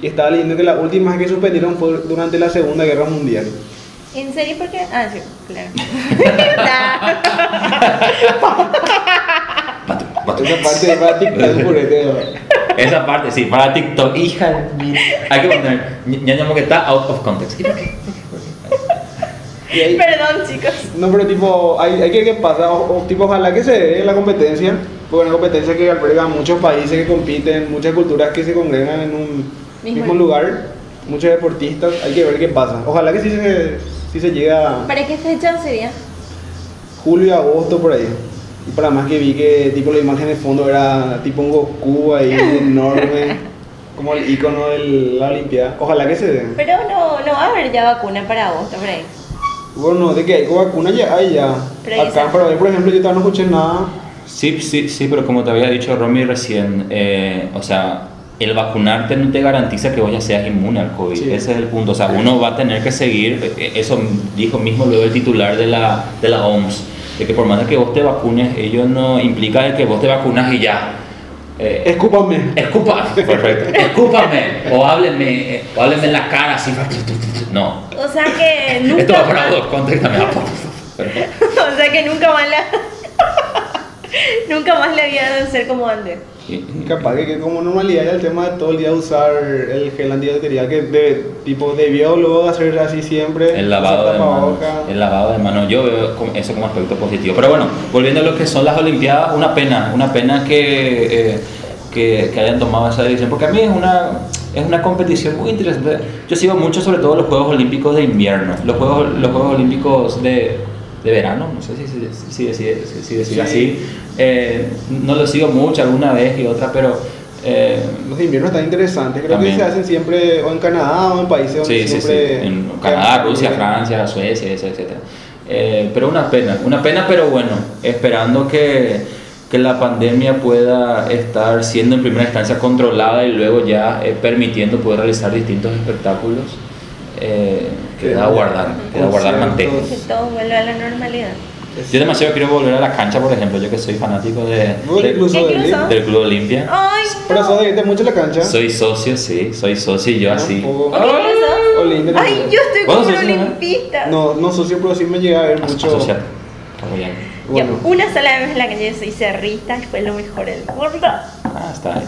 Y estaba leyendo que las últimas que suspendieron fue durante la Segunda Guerra Mundial. ¿En serio? ¿Por qué? Ah, sí, claro. Esa parte de Esa parte, sí, para TikTok, hija de mí. Hay que poner, ya llamo que está out of context. Ahí- Perdón, chicos. No, pero tipo, hay, hay que ver qué pasa. O, o tipo, ojalá que se dé la competencia. Porque una competencia que alberga muchos países que compiten, muchas culturas que se congregan en un Mismo mismo, lugar, muchos deportistas. Hay que ver qué pasa. Ojalá que sí se, sí se llegue a ¿Para qué fecha sería? julio agosto por ahí. Y para más que vi que tipo la imagen de fondo era tipo un Goku ahí enorme, como el icono de la Olimpiada. Ojalá que se dé. Pero no, no va a haber ya vacuna para agosto, por ahí. Bueno, de que hay vacuna ya hay ya. Pero Acá en Paraguay, por ejemplo, yo todavía no escuché nada Sí, sí, sí, pero como te había dicho Romy recién, eh, o sea, el vacunarte no te garantiza que vos ya seas inmune al COVID. Sí. Ese es el punto. O sea, uno va a tener que seguir, eh, eso dijo mismo luego el titular de la, de la OMS, de que por más de que vos te vacunes, ello no implica de que vos te vacunas y ya. Eh, Escúpame. Escupa, perfecto. Escúpame o hábleme, o hábleme en la cara así. No. O sea que nunca Esto va para vos, contéstame. por favor. Perfecto. O sea que nunca más la nunca más la vida debe ser como antes. Y- y- Capaz que, que como normalidad ya el tema de todo el día usar el gel antibacterial que de, tipo debió luego hacer así siempre. El lavado de manos. El lavado de manos. Yo veo eso como aspecto positivo. Pero bueno, volviendo a lo que son las Olimpiadas, una pena, una pena que, eh, que, que hayan tomado esa decisión, porque a mí es una, es una competición muy interesante. Yo sigo mucho sobre todo los Juegos Olímpicos de invierno, los Juegos, los Juegos Olímpicos de, de verano, no sé si, si, si, si, si- si decir Sí. así. Eh, no lo sigo mucho alguna vez y otra, pero... eh, Los de invierno están interesantes, creo También. que se hacen siempre o en Canadá o en países donde Sí, sí, sí. siempre... En Canadá, Rusia, Francia, Suecia, etc. Eh, pero una pena, una pena, pero bueno, esperando que, que la pandemia pueda estar siendo en primera instancia controlada y luego ya eh, permitiendo poder realizar distintos espectáculos. Eh, queda a guardar, queda a guardar manteca. Que todo vuelva a la normalidad. Yo demasiado quiero volver a la cancha, por ejemplo, yo que soy fanático de, de- incluso ¿Qué de- incluso? del Club Olimpia. Ay, Pero no. sos de mucho a la cancha. Soy socio, sí, soy socio y yo así. Tampoco. ¿Qué incluso? Olimpia Ay, yo estoy ¿Vos como socio, no? olimpista. No, no socio, pero sí me llega a ver mucho. Asociado. Bueno, Yo una sola vez en la calle soy cerrista y fue lo mejor del mundo. Ah, está ahí.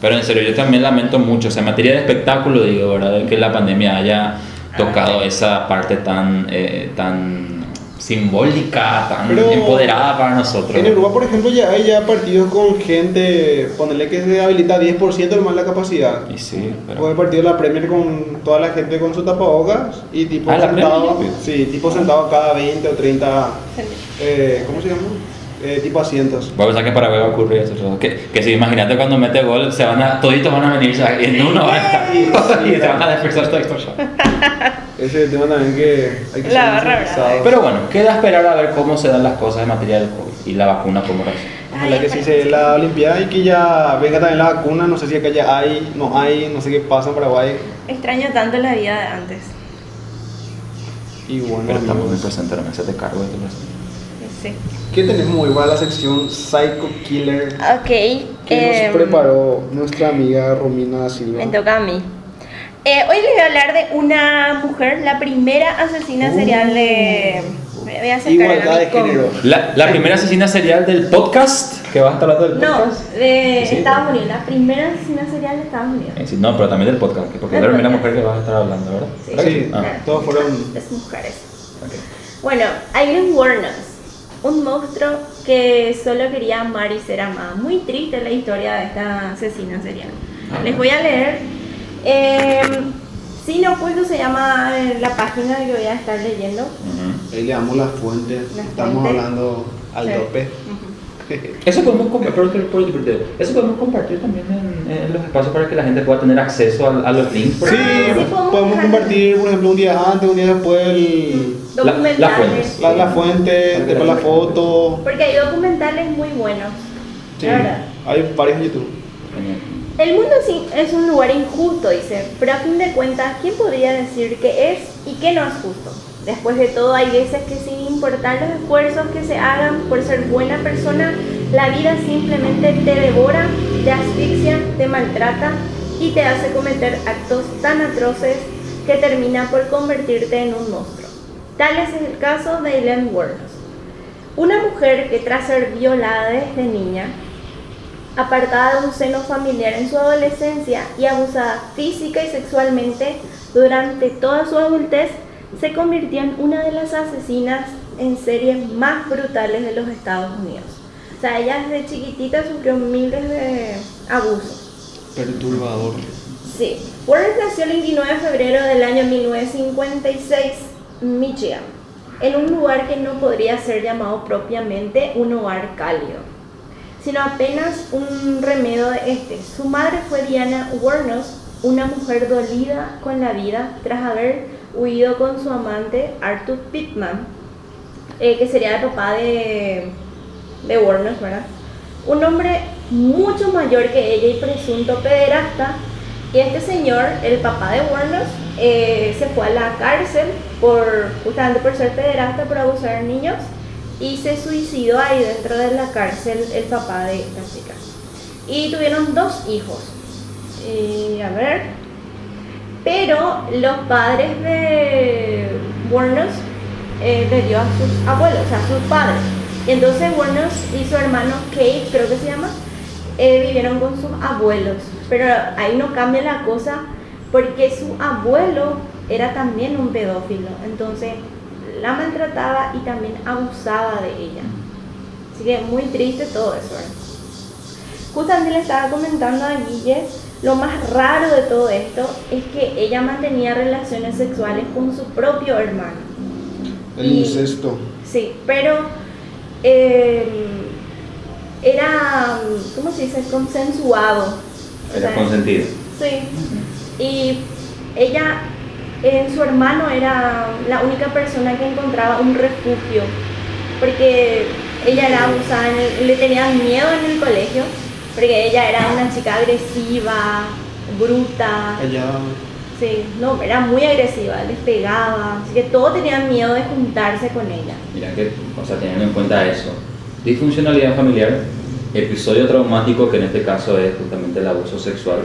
Pero en serio, yo también lamento mucho, o sea, en materia de espectáculo, digo, ¿verdad? De que la pandemia haya tocado esa parte tan, eh, tan simbólica, tan Pero empoderada para nosotros. en Europa, por ejemplo, ya hay ya partidos con gente, ponerle que se habilita 10% más la capacidad. Y sí, pero... Fue el partido de la Premier con toda la gente con su tapabocas y tipo Ah, sentado, sí, tipo sentado cada 20 o 30, eh, ¿cómo se llama? Eh, tipo asientos. Voy a pensar que para va a ocurrir eso. Que, que si imagínate cuando mete gol, se van a, toditos van a venir, o sea, en uno van a estar y se van a dispersar todo esto. Ese tema también que hay que La ser barra. Pero bueno, queda esperar a ver cómo se dan las cosas en materia del COVID y la vacuna como reacciona. Ojalá que sí se dé la Olimpiada y que ya venga también la vacuna. No sé si acá ya hay, no hay, no sé qué pasa en Paraguay. Extraño tanto la vida de antes. Y bueno, Pero estamos muy presentes, no me haces cargo de todo eso. Sí. ¿qué tenemos hoy para la sección Psycho Killer Ok. que em, nos preparó nuestra amiga Romina Silva? Me toca a mí. Eh, hoy les voy a hablar de una mujer, la primera asesina Uh. serial de. Me voy a acercar a Igualdad de género. La, la primera asesina serial del podcast, que vas a estar hablando del No, podcast. de Sí. Estados Unidos, la primera asesina serial de Estados Unidos. Eh, sí, no, pero también del podcast, porque es la primera mujer que vas a estar hablando, ¿verdad? Sí. ¿Verdad que Sí, Ah, todos fueron. Las mujeres. ok. Bueno, Aileen Wuornos, un monstruo que solo quería amar y ser amada. Muy triste la historia de esta asesina serial. Les voy a leer. Eh, Sin oculto se llama eh, la página que voy a estar leyendo. Ahí le damos las fuentes. Estamos hablando al Sí. tope. Eso podemos, que. Eso compartir también en, en los espacios para que la gente pueda tener acceso a, a los links. por Sí, ejemplo. podemos compartir, por ejemplo, un día antes, un día después, el- La- la Documentales. fuente. la, la fuente, después la foto. Porque hay documentales muy buenos. Sí, hay varios en YouTube. El mundo sí es un lugar injusto, dice, pero a fin de cuentas, ¿quién podría decir qué es y qué no es justo? Después de todo, hay veces que sin importar los esfuerzos que se hagan por ser buena persona, la vida simplemente te devora, te asfixia, te maltrata y te hace cometer actos tan atroces que termina por convertirte en un monstruo. Tal es el caso de Ellen Wuornos, una mujer que tras ser violada desde niña, apartada de un seno familiar en su adolescencia y abusada física y sexualmente durante toda su adultez, se convirtió en una de las asesinas en serie más brutales de los Estados Unidos. O sea, ella desde chiquitita sufrió miles de abusos. Perturbador. Sí. Warren nació el 29 de febrero del año 1956 en Michigan, en un lugar que no podría ser llamado propiamente un hogar cálido, sino apenas un remedio de este. Su madre fue Diana Warnos, una mujer dolida con la vida tras haber huido con su amante Arthur Pittman, eh, que sería el papá de de Warner, ¿verdad? Un hombre mucho mayor que ella y presunto pederasta. Y este señor, el papá de Warner, eh, se fue a la cárcel por justamente por ser pederasta, por abusar de niños y se suicidó ahí dentro de la cárcel el papá de esta chica. Y tuvieron dos hijos. Y a ver. Pero los padres de Warner eh, le dio a sus abuelos, a sus padres. Y entonces Warner y su hermano Kate, creo que se llama, eh, vivieron con sus abuelos. Pero ahí no cambia la cosa porque su abuelo era también un pedófilo. Entonces la maltrataba y también abusaba de ella. Así que muy triste todo eso. ¿eh? Justamente le estaba comentando a Guille, lo más raro de todo esto es que ella mantenía relaciones sexuales con su propio hermano. El incesto. Sí, pero eh, era, ¿cómo se dice? Consensuado. Era consentido. Sí. Y ella su hermano era la única persona que encontraba un refugio, porque ella era abusada, le tenían miedo en el colegio, porque ella era una chica agresiva, bruta. Ella... Sí, no, era muy agresiva, les pegaba, así que todos tenían miedo de juntarse con ella. Mira que, o sea, teniendo en cuenta eso, disfuncionalidad familiar, episodio traumático que en este caso es justamente el abuso sexual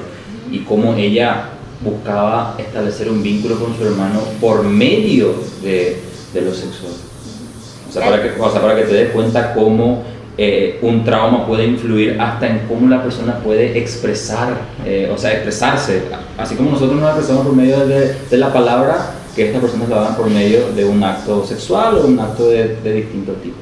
y cómo ella buscaba establecer un vínculo con su hermano por medio de, de lo sexual. O sea, para que, o sea, para que te des cuenta cómo eh, un trauma puede influir hasta en cómo la persona puede expresar, eh, o sea, expresarse. Así como nosotros nos expresamos por medio de, de la palabra, que estas personas lo hagan por medio de un acto sexual o un acto de, de distinto tipo.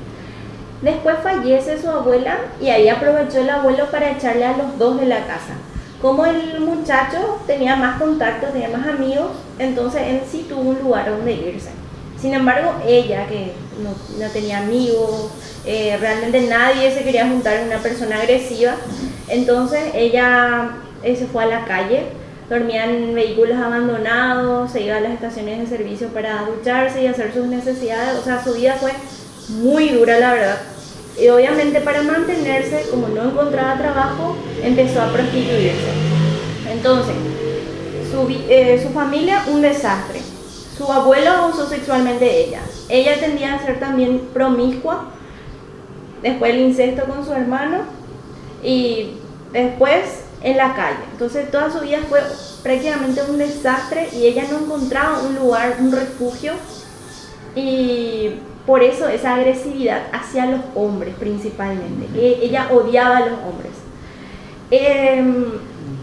Después fallece su abuela y ahí aprovechó el abuelo para echarle a los dos de la casa como el muchacho tenía más contactos, tenía más amigos, entonces él sí tuvo un lugar donde irse. Sin embargo, ella, que no, tenía amigos, eh, realmente nadie se quería juntar con una persona agresiva, entonces ella eh, se fue a la calle, dormía en vehículos abandonados, se iba a las estaciones de servicio para ducharse y hacer sus necesidades, o sea, su vida fue muy dura, la verdad. Y obviamente para mantenerse, como no encontraba trabajo, empezó a prostituirse. Entonces, su, eh, su familia un desastre. Su abuelo abusó sexualmente de ella. Ella tendía a ser también promiscua. Después el incesto con su hermano. Y después en la calle. Entonces toda su vida fue prácticamente un desastre y ella no encontraba un lugar, un refugio. Y por eso esa agresividad hacia los hombres principalmente. E, ella odiaba a los hombres. Em,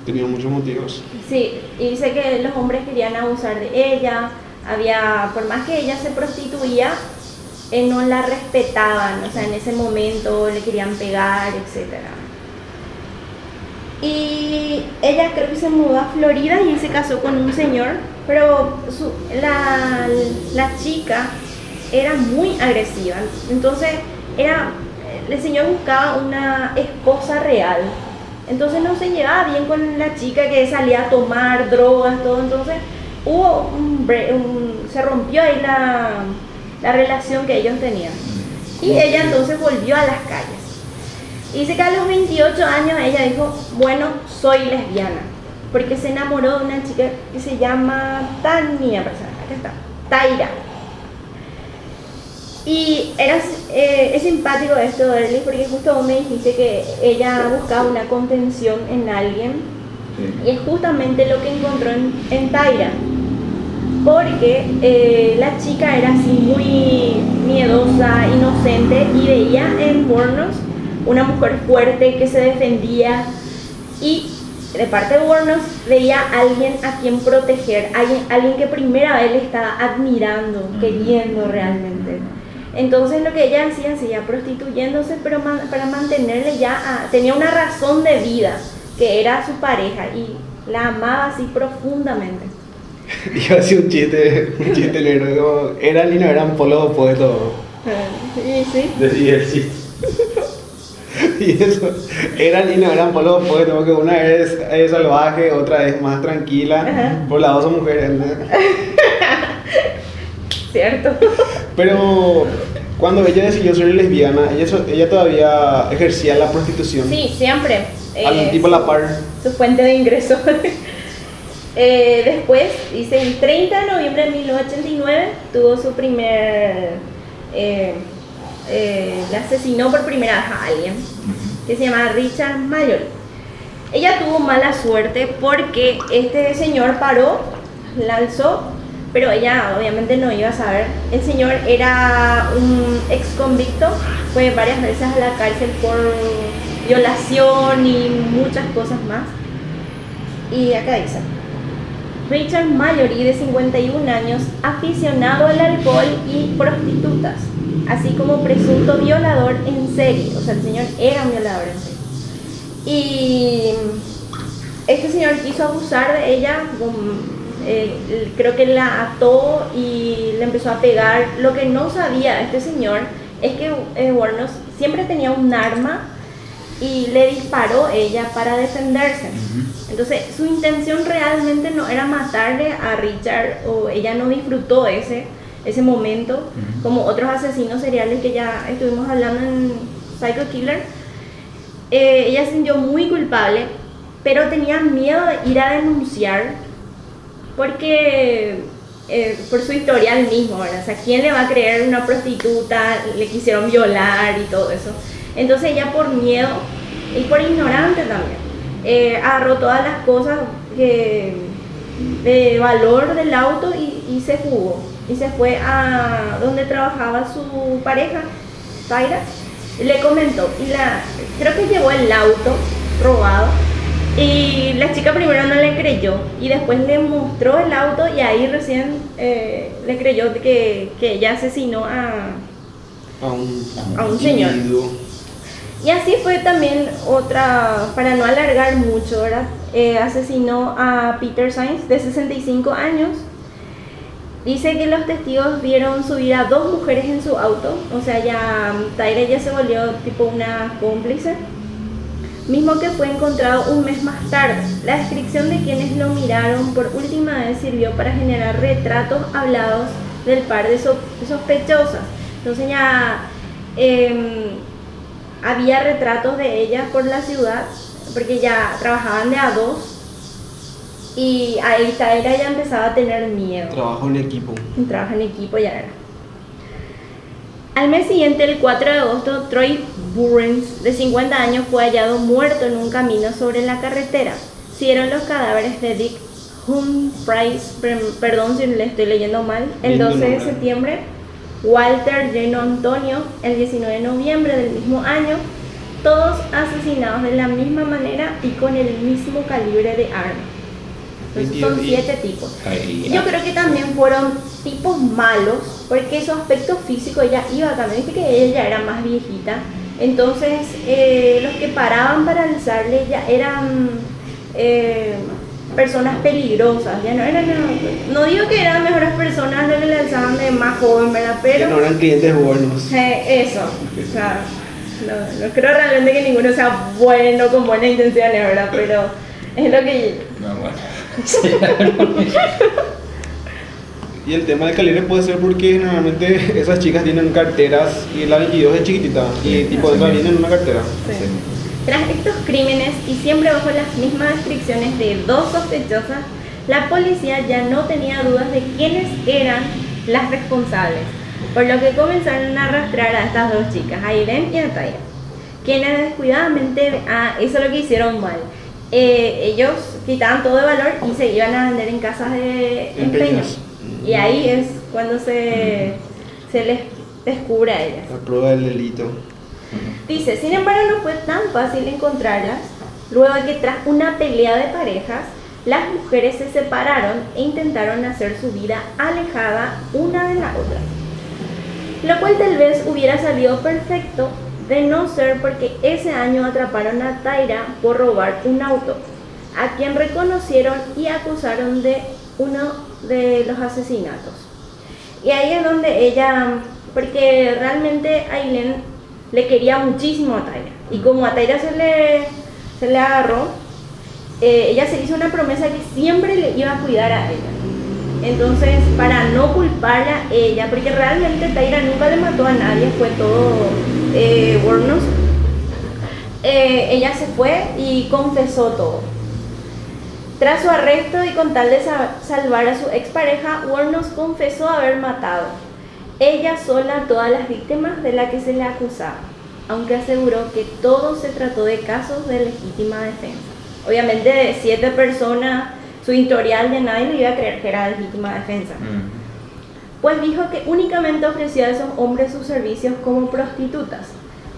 Tenía muchos motivos. Sí, y dice que los hombres querían abusar de ella, había, por más que ella se prostituía, eh, no la respetaban, o sea, en ese momento le querían pegar, etc. Y ella creo que se mudó a Florida y se casó con un señor, pero la, la chica era muy agresiva. Entonces, era, el señor buscaba una esposa real. Entonces no se llevaba bien con la chica que salía a tomar drogas, todo. Entonces hubo un, se rompió ahí la, la relación que ellos tenían. Y ella entonces volvió a las calles. Y dice que a los 28 años ella dijo, bueno, soy lesbiana. Porque se enamoró de una chica que se llama Tania, acá está, Taira. Y era, eh, es simpático esto, de porque justo vos me dijiste que ella buscaba una contención en alguien. Y es justamente lo que encontró en, en Taira. Porque eh, la chica era así muy miedosa, inocente y veía en Warnos una mujer fuerte que se defendía y de parte de Warnos veía a alguien a quien proteger, alguien, alguien que primera vez le estaba admirando, queriendo realmente. Entonces lo que ella hacía, seguía prostituyéndose, pero para mantenerle ya, tenía una razón de vida, que era su pareja, y la amaba así profundamente. Iba así un chiste, un chiste negro, como, eran y no eran polo opuestos. Y sí. Decía el chiste. y eso, eran y no eran polos opuestos, porque una es, es, salvaje, otra es más tranquila, por las dos son mujeres. Cierto. Pero Cuando ella decidió ser lesbiana, ella, so- ella todavía ejercía la prostitución. Sí, siempre. Algún eh, tipo a la par. su fuente de ingreso. Eh, después, dice, el 30 de noviembre de 1989 tuvo su primer... eh, eh, le asesinó por primera vez a alguien que se llama Richard Mayor. Ella tuvo mala suerte porque este señor paró, la alzó, pero ella obviamente no iba a saber. El señor era un ex convicto, fue varias veces a la cárcel por violación y muchas cosas más. Y acá dice, Richard Mallory, de 51 años, aficionado al alcohol y prostitutas, así como presunto violador en serie. O sea, el señor era un violador en serie. Y este señor quiso abusar de ella, um, eh, creo que la ató y le empezó a pegar. Lo que no sabía este señor es que eh, siempre tenía un arma y le disparó ella para defenderse. Entonces, su intención realmente no era matarle a Richard o ella no disfrutó ese, ese momento, como otros asesinos seriales que ya estuvimos hablando en Psycho Killer. Eh, ella se sintió muy culpable, pero tenía miedo de ir a denunciar porque eh, por su historial mismo, ¿verdad? O sea, ¿quién le va a creer una prostituta? Le quisieron violar y todo eso. Entonces ella por miedo y por ignorante también, eh, agarró todas las cosas que, de valor del auto y, y se fugó. Y se fue a donde trabajaba su pareja, y le comentó. Y la, creo que llevó el auto robado y la chica primero no le creyó y después le mostró el auto y ahí recién eh, le creyó que, que ella asesinó a... A un, A un señor. Y así fue también otra, para no alargar mucho, ¿verdad? Eh, asesinó a Peter Sainz de 65 años. Dice que los testigos vieron subir a dos mujeres en su auto, o sea, ya mm, Tyra ya se volvió tipo una cómplice mismo que fue encontrado un mes más tarde. La descripción de quienes lo miraron por última vez sirvió para generar retratos hablados del par de so- sospechosas. Entonces ya em, había retratos de ellas por la ciudad, porque ya trabajaban de a dos. Y ahí Tyra ya empezaba a tener miedo. Trabajo en equipo. Trabaja en equipo ya era. Al mes siguiente, el 4 de agosto, Troy Burns, de 50 años, fue hallado muerto en un camino sobre la carretera. Siguieron los cadáveres de Dick Humphries, per- perdón si le estoy leyendo mal, el Lindo 12 de septiembre, Walter Geno Antonio, el 19 de noviembre del mismo año, todos asesinados de la misma manera y con el mismo calibre de arma. Entonces son siete tipos. Yo creo que también fueron tipos malos, porque su aspecto físico ella iba también, que ella era más viejita. Entonces, eh, los que paraban para alzarle ya eran eh, personas peligrosas, ya no eran, no digo que eran mejores personas los que le alzaban de más joven, ¿verdad? Que Pero no eran clientes buenos. eh, eso, o sea, no, no creo realmente que ninguno sea bueno con buenas intenciones, ¿verdad? Pero es lo que no, bueno. Y el tema del calibre puede ser porque normalmente esas chicas tienen carteras y la 22 es chiquitita y Sí, tipo esa viene en una cartera. Sí. Tras estos crímenes y siempre bajo las mismas descripciones de dos sospechosas, la policía ya no tenía dudas de quiénes eran las responsables, por lo que comenzaron a arrastrar a estas dos chicas, a Irene y a Taya, quienes descuidadamente, ah, eso es lo que hicieron mal. Eh, ellos quitaban todo de valor y se iban a vender en casas de empeños. Y ahí es cuando se, se les descubre a ellas. La prueba del delito. Dice, sin embargo no fue tan fácil encontrarlas, luego de que tras una pelea de parejas, las mujeres se separaron e intentaron hacer su vida alejada una de la otra. Lo cual tal vez hubiera salido perfecto de no ser porque ese año atraparon a Tyra por robar un auto, a quien reconocieron y acusaron de uno de los asesinatos. Y ahí es donde ella, porque realmente Aileen le quería muchísimo a Tyra. Y como a Tyra se le, se le agarró, eh, ella se hizo una promesa que siempre le iba a cuidar a ella. Entonces, para no culparla a ella, porque realmente Taira nunca le mató a nadie, fue todo eh, eh, ella se fue y confesó todo. Tras su arresto y con tal de sa- salvar a su expareja, Wornos confesó haber matado ella sola todas las víctimas de las que se le acusaba, aunque aseguró que todo se trató de casos de legítima defensa. Obviamente de siete personas, su historial de nadie le iba a creer que era legítima defensa. Mm. Pues dijo que únicamente ofreció a esos hombres sus servicios como prostitutas,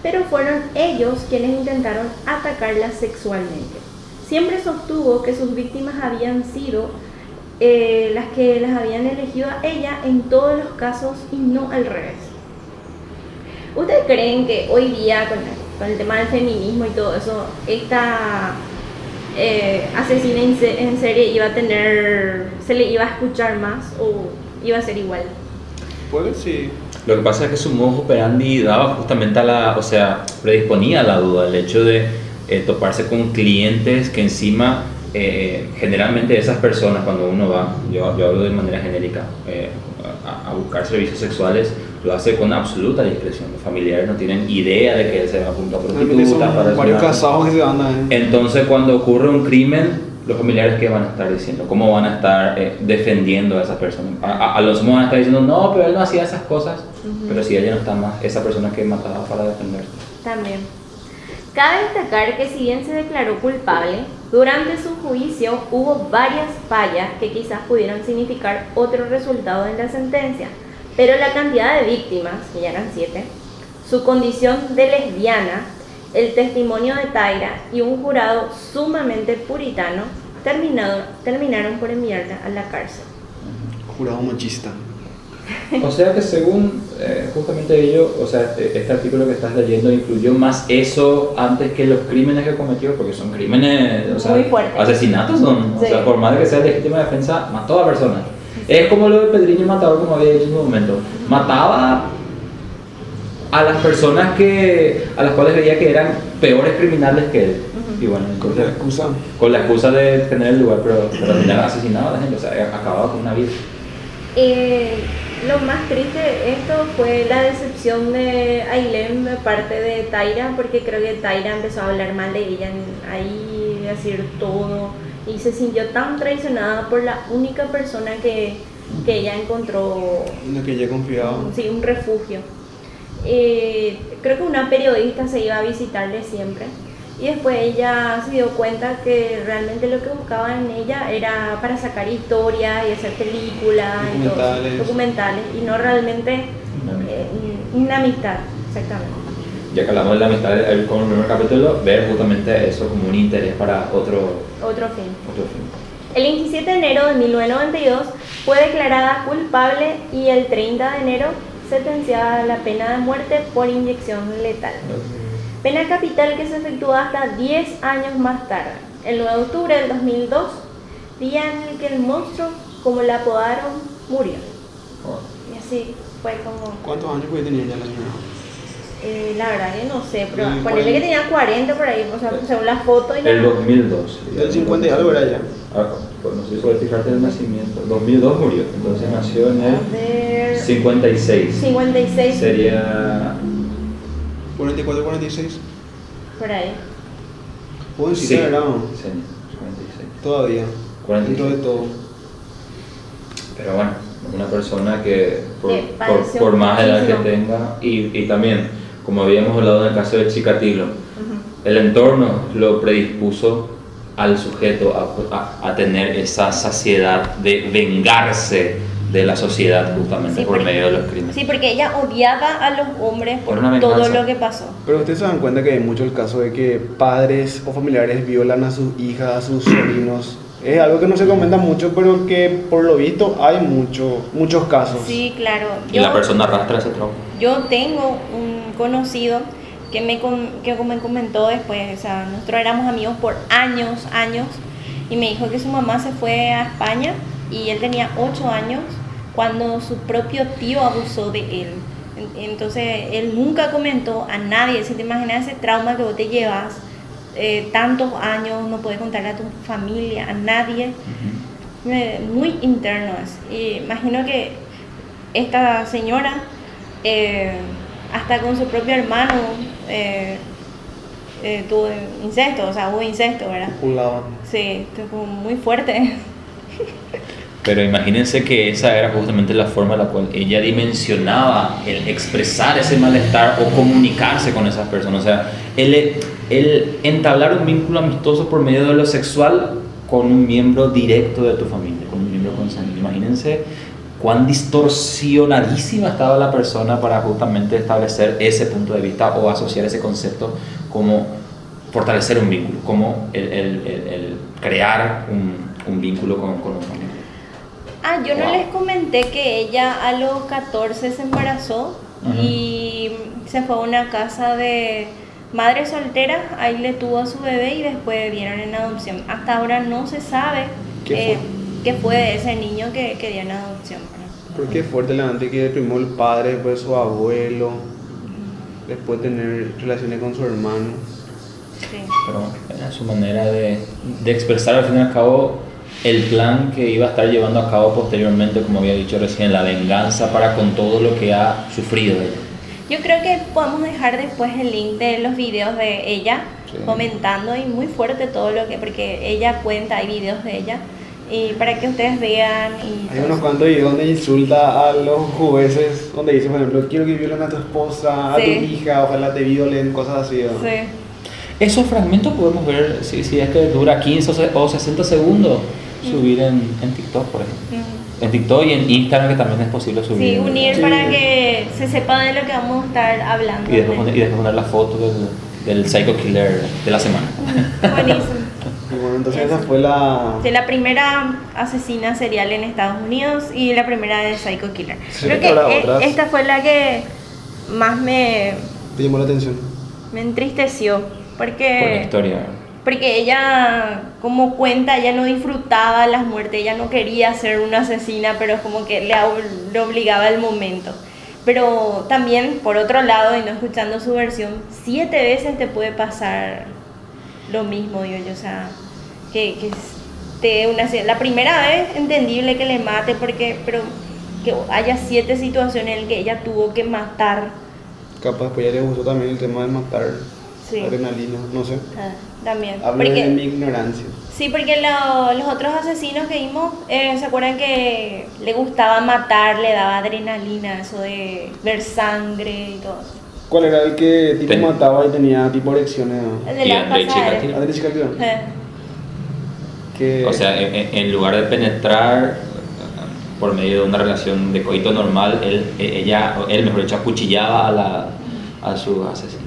pero fueron ellos quienes intentaron atacarlas sexualmente. Siempre sostuvo que sus víctimas habían sido eh, las que las habían elegido a ella en todos los casos y no al revés. ¿Ustedes creen que hoy día, con, con el tema del feminismo y todo eso, esta eh, asesina en, se- en serie iba a tener, se le iba a escuchar más o iba a ser igual? Pues sí. Lo que pasa es que su modus operandi daba justamente a la, o sea, predisponía a la duda, el hecho de eh, toparse con clientes que encima, eh, generalmente esas personas cuando uno va, yo, yo hablo de manera genérica, eh, a, a buscar servicios sexuales, lo hace con absoluta discreción. Los familiares no tienen idea de que él se va a apuntar prostituta, para varios casados que se andan. ¿eh? entonces, cuando ocurre un crimen, los familiares, ¿qué van a estar diciendo? ¿Cómo van a estar eh, defendiendo a esa persona? A, a, a los van a estar diciendo, no, pero él no hacía esas cosas. Ujú. Pero si ella no está más, esa persona que mataba para defenderse. También. Cabe destacar que si bien se declaró culpable, durante su juicio hubo varias fallas que quizás pudieran significar otro resultado en la sentencia, pero la cantidad de víctimas, que ya eran siete, su condición de lesbiana, el testimonio de Taira y un jurado sumamente puritano terminaron por enviarla a la cárcel. Jurado machista. O sea que según eh, justamente ello, o sea, este, este artículo que estás leyendo incluyó más eso antes que los crímenes que cometió, porque son crímenes, o sea, Muy asesinatos son, o sea, por más de que sea legítima defensa, mató a personas. Es como lo de Pedriño Matador, como había dicho en un momento. Mataba a las personas que, a las cuales veía que eran peores criminales que él. Y bueno, Con entonces, la excusa. con la excusa de tener el lugar, pero, pero al final asesinaba a la gente, o sea, acababa con una vida. Eh, lo más triste de esto fue la decepción de Ailem de parte de Taira, porque creo que Taira empezó a hablar mal de ella ahí, decir todo, y se sintió tan traicionada por la única persona que, que ella encontró En la que ella confiaba. sí, un refugio. Eh, creo que una periodista se iba a visitarle siempre y después ella se dio cuenta que realmente lo que buscaba en ella era para sacar historias y hacer películas y todo, Documentales. documentales y no realmente Una amistad. eh, una amistad, exactamente. Ya que hablamos de la amistad el- con el primer capítulo, ver justamente eso como un interés para otro, Otro fin. otro. El 27 de enero de 1992 fue declarada culpable y el 30 de enero sentenciada a la pena de muerte por inyección letal. Pena capital que se efectúa hasta 10 años más tarde, el 9 de octubre del 2002, día en el que el monstruo, como la apodaron, murió. Y así fue como, ¿Cuántos años puede tener ya la señora? eh, la verdad que no sé, pero Mm, ponerle que tenía 40 por ahí, o sea, según la foto y El la- 2002. Del 50 y algo era ya. Ah, pues no sé si puedes fijarte el nacimiento. 2002 murió, entonces nació en el ver, 56. 56 Sería. 44, 46. por ahí. Jovencita Sí, era ¿no? sí, 56. todavía. 46. Dentro de todo. Pero bueno, una persona que por, Que por, por más edad que tenga, y, y también, como habíamos hablado en el caso de Chikatilo, Ujú. el entorno lo predispuso al sujeto a, a- a tener esa saciedad de vengarse de la sociedad justamente Sí, por porque- medio de los crímenes. Sí, porque ella odiaba a los hombres por todo lo que pasó. Pero ustedes se dan cuenta que hay mucho el caso de que padres o familiares violan a sus hijas, a sus sobrinos. Es algo que no se comenta mucho, pero que por lo visto hay mucho, muchos casos. Sí, claro. Y la persona arrastra ese trauma. Yo tengo un conocido que me, que me comentó después, o sea, nosotros éramos amigos por años, años, y me dijo que su mamá se fue a España y él tenía 8 años cuando su propio tío abusó de él. En- Entonces, él nunca comentó a nadie, si te imaginas ese trauma que vos te llevas eh, tantos años, no puedes contarle a tu familia, a nadie. me- muy interno es. Y imagino que esta señora, eh, hasta con su propio hermano, eh, eh, tuvo incesto, o sea, hubo incesto, ¿verdad? Copulaban. Sí, fue muy fuerte. Pero imagínense que esa era justamente la forma en la cual ella dimensionaba el expresar ese malestar o comunicarse con esas personas. O sea, el, el entablar un vínculo amistoso por medio de lo sexual con un miembro directo de tu familia, con un miembro consanguíneo. Imagínense cuán distorsionadísima estaba la persona para justamente establecer ese punto de vista o asociar ese concepto como fortalecer un vínculo, como el, el- el- crear un, un vínculo con, con un familiar. Ah, yo no les comenté que ella a los 14 se embarazó y se fue a una casa de madre soltera, ahí le tuvo a su bebé y después dieron en adopción. Hasta ahora no se sabe ¿Qué eh, qué fue de ese niño que, que dio en adopción. Porque es fuerte la mente que primero el padre, después su abuelo, después tener relaciones con su hermano. Sí. Pero era su manera de, de expresar al fin y al cabo el plan que iba a estar llevando a cabo posteriormente, como había dicho recién, la venganza para con todo lo que ha sufrido ella. Yo creo que podemos dejar después el link de los videos de ella Sí. comentando y muy fuerte todo lo que, porque ella cuenta, hay videos de ella y para que ustedes vean y Hay todo unos cuantos videos donde insulta a los jueces, donde dice, por ejemplo, quiero que violen a tu esposa, a tu Sí. hija, ojalá te violen, cosas así. ¿no? Sí. Esos fragmentos podemos ver, si, si es que dura 15 o se- o 60 segundos, subir en, en TikTok, por ejemplo. En TikTok y en Instagram, que también es posible subir. Sí, unir Sí. para que se sepa de lo que vamos a estar hablando. Y después, poner, y después poner la foto del, del Psycho Killer de la semana. Buenísimo. Y bueno, entonces esa fue la... De la primera asesina serial en Estados Unidos y la primera de Psycho Killer. Sí, Creo que e- otras. esta fue la que más me, Te llamó la atención. me entristeció. Por la Porque, historia. Porque ella, como cuenta, ella no disfrutaba las muertes, ella no quería ser una asesina, pero es como que le, ob- le obligaba el momento. Pero también, por otro lado, y no escuchando su versión, siete veces te puede pasar lo mismo, digo yo. O sea, que, que te una... La primera vez, entendible que le mate, porque, pero que haya siete situaciones en las que ella tuvo que matar. Capaz pues ya le gustó también el tema de matar Sí. adrenalina, no sé. Ah, también. Hablo Porque- de mi ignorancia. Sí, porque lo- los otros asesinos que vimos, eh, ¿se acuerdan que le gustaba matar, le daba adrenalina, eso de ver sangre y todo eso? ¿Cuál era el que tipo Ten- mataba y tenía tipo erecciones? El de. Chikatilo. Andrés Chikatilo. Eh, Que... O sea, en, en- lugar de penetrar por medio de una relación de coito normal, él, e- ella, él mejor dicho, acuchillaba a, la, a su asesino.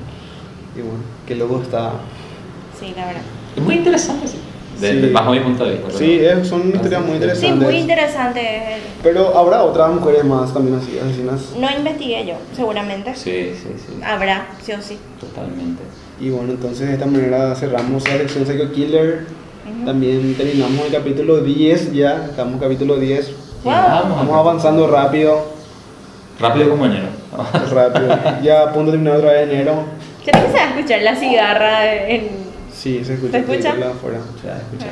Y bueno, que luego está... sí, la verdad. Es muy interesante, sí. De- Sí. bajo mi punto de vista. Sí, es- son historias muy Sí, interesantes. muy interesante. eh, Pero habrá otras mujeres más también así, asesinas. No investigué yo, seguramente. Sí, sí, sí. Habrá, sí o sí. Totalmente. Y bueno, entonces de esta manera cerramos la lección Psycho Killer. También terminamos el capítulo 10 ya, estamos en capítulo 10. Wow. Vamos avanzando rápido, Rápido como enero. rápido. Ya a punto de terminar otra vez enero. ¿Crees que se va a escuchar la cigarra en... Sí, se escucha. ¿Se escucha? afuera. O sea, escucha.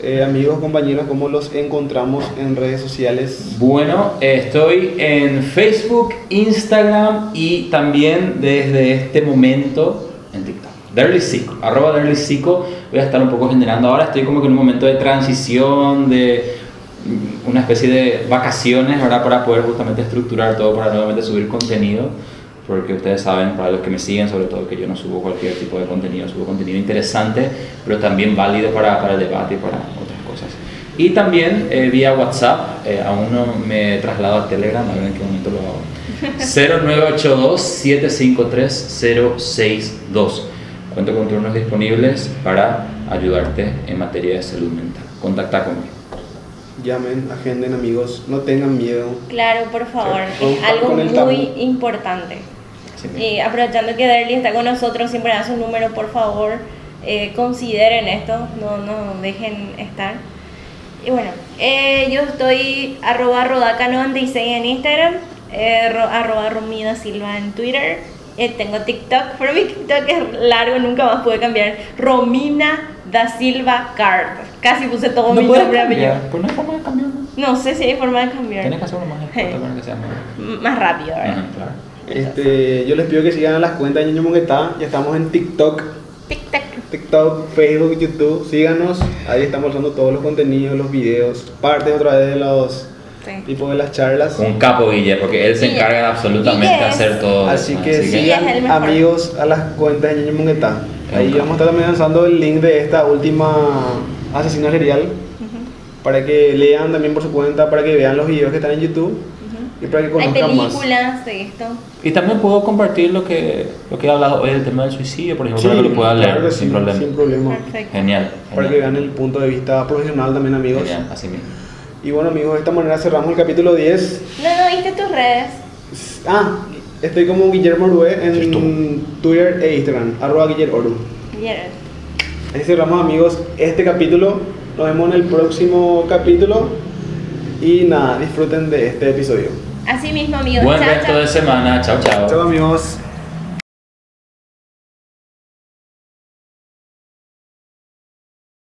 Eh, amigos, compañeros, ¿cómo los encontramos en redes sociales? Bueno, estoy en Facebook, Instagram y también desde este momento en TikTok. Derly Sico, arroba Derly Sico. Voy a estar un poco generando ahora. Estoy como que en un momento de transición, de una especie de vacaciones, ¿verdad? Para poder justamente estructurar todo para nuevamente subir contenido. Porque ustedes saben, para los que me siguen, sobre todo que yo no subo cualquier tipo de contenido, subo contenido interesante, pero también válido para, para el debate y para otras cosas. Y también eh, vía WhatsApp, eh, aún no me traslado a Telegram, a ver en qué momento lo hago. 0982-753-062. Cuento con turnos disponibles para ayudarte en materia de salud mental. Contacta conmigo. Llamen, agenden, amigos, no tengan miedo. Claro, por favor, Sí. es algo muy importante. Y aprovechando que Derly está con nosotros, siempre da su número, por favor, eh, consideren esto, no, no dejen estar. Y bueno, eh, yo estoy arroba rodaca96 en Instagram, eh, ro- arroba romida silva en Twitter, eh, tengo TikTok, pero mi TikTok es largo, nunca más pude cambiar, Romina da Silva Card, Casi puse todo No mi nombre cambiar, pues no hay forma de cambiar. ¿no? Sé si hay forma de cambiar. Tienes que hacerlo más Sí. corto para que sea más. Más rápido, ¿verdad? Ajá, claro. Este, yo les pido que sigan las cuentas de Ñoño Monguetá. Ya estamos en TikTok, Tic tac. TikTok, Facebook, YouTube. Síganos. Ahí estamos usando todos los contenidos, los videos, parte otra vez de los Sí. tipos de las charlas. Un capo, Guille, porque él se Guille. encarga de absolutamente es- hacer todo. Así que Sí, sigan amigos a las cuentas de Ñoño Monguetá. Ahí vamos a estar también lanzando el link de esta última asesina serial para que lean también por su cuenta, para que vean los videos que están en YouTube. Y para que Hay conozcan más. películas de esto. Y también puedo compartir lo que, lo que he hablado hoy del tema del suicidio, por ejemplo, Sí, para que lo puedan leer claro sin sí, problema. sin problema. Perfecto. Genial. Para que genial. vean el punto de vista profesional también, amigos. Genial, así mismo. Y bueno, amigos, de esta manera cerramos el capítulo 10. No, no, ¿viste tus redes? Ah, estoy como Guillermo Orue en. Twitter e Instagram, arroba Guillermo Oru. Vieron. Así cerramos, amigos, este capítulo. Nos vemos en el próximo capítulo. Y nada, disfruten de este episodio. Así mismo, amigos. Buen Chao, resto chao. de semana. Chao, chao. Chao, amigos.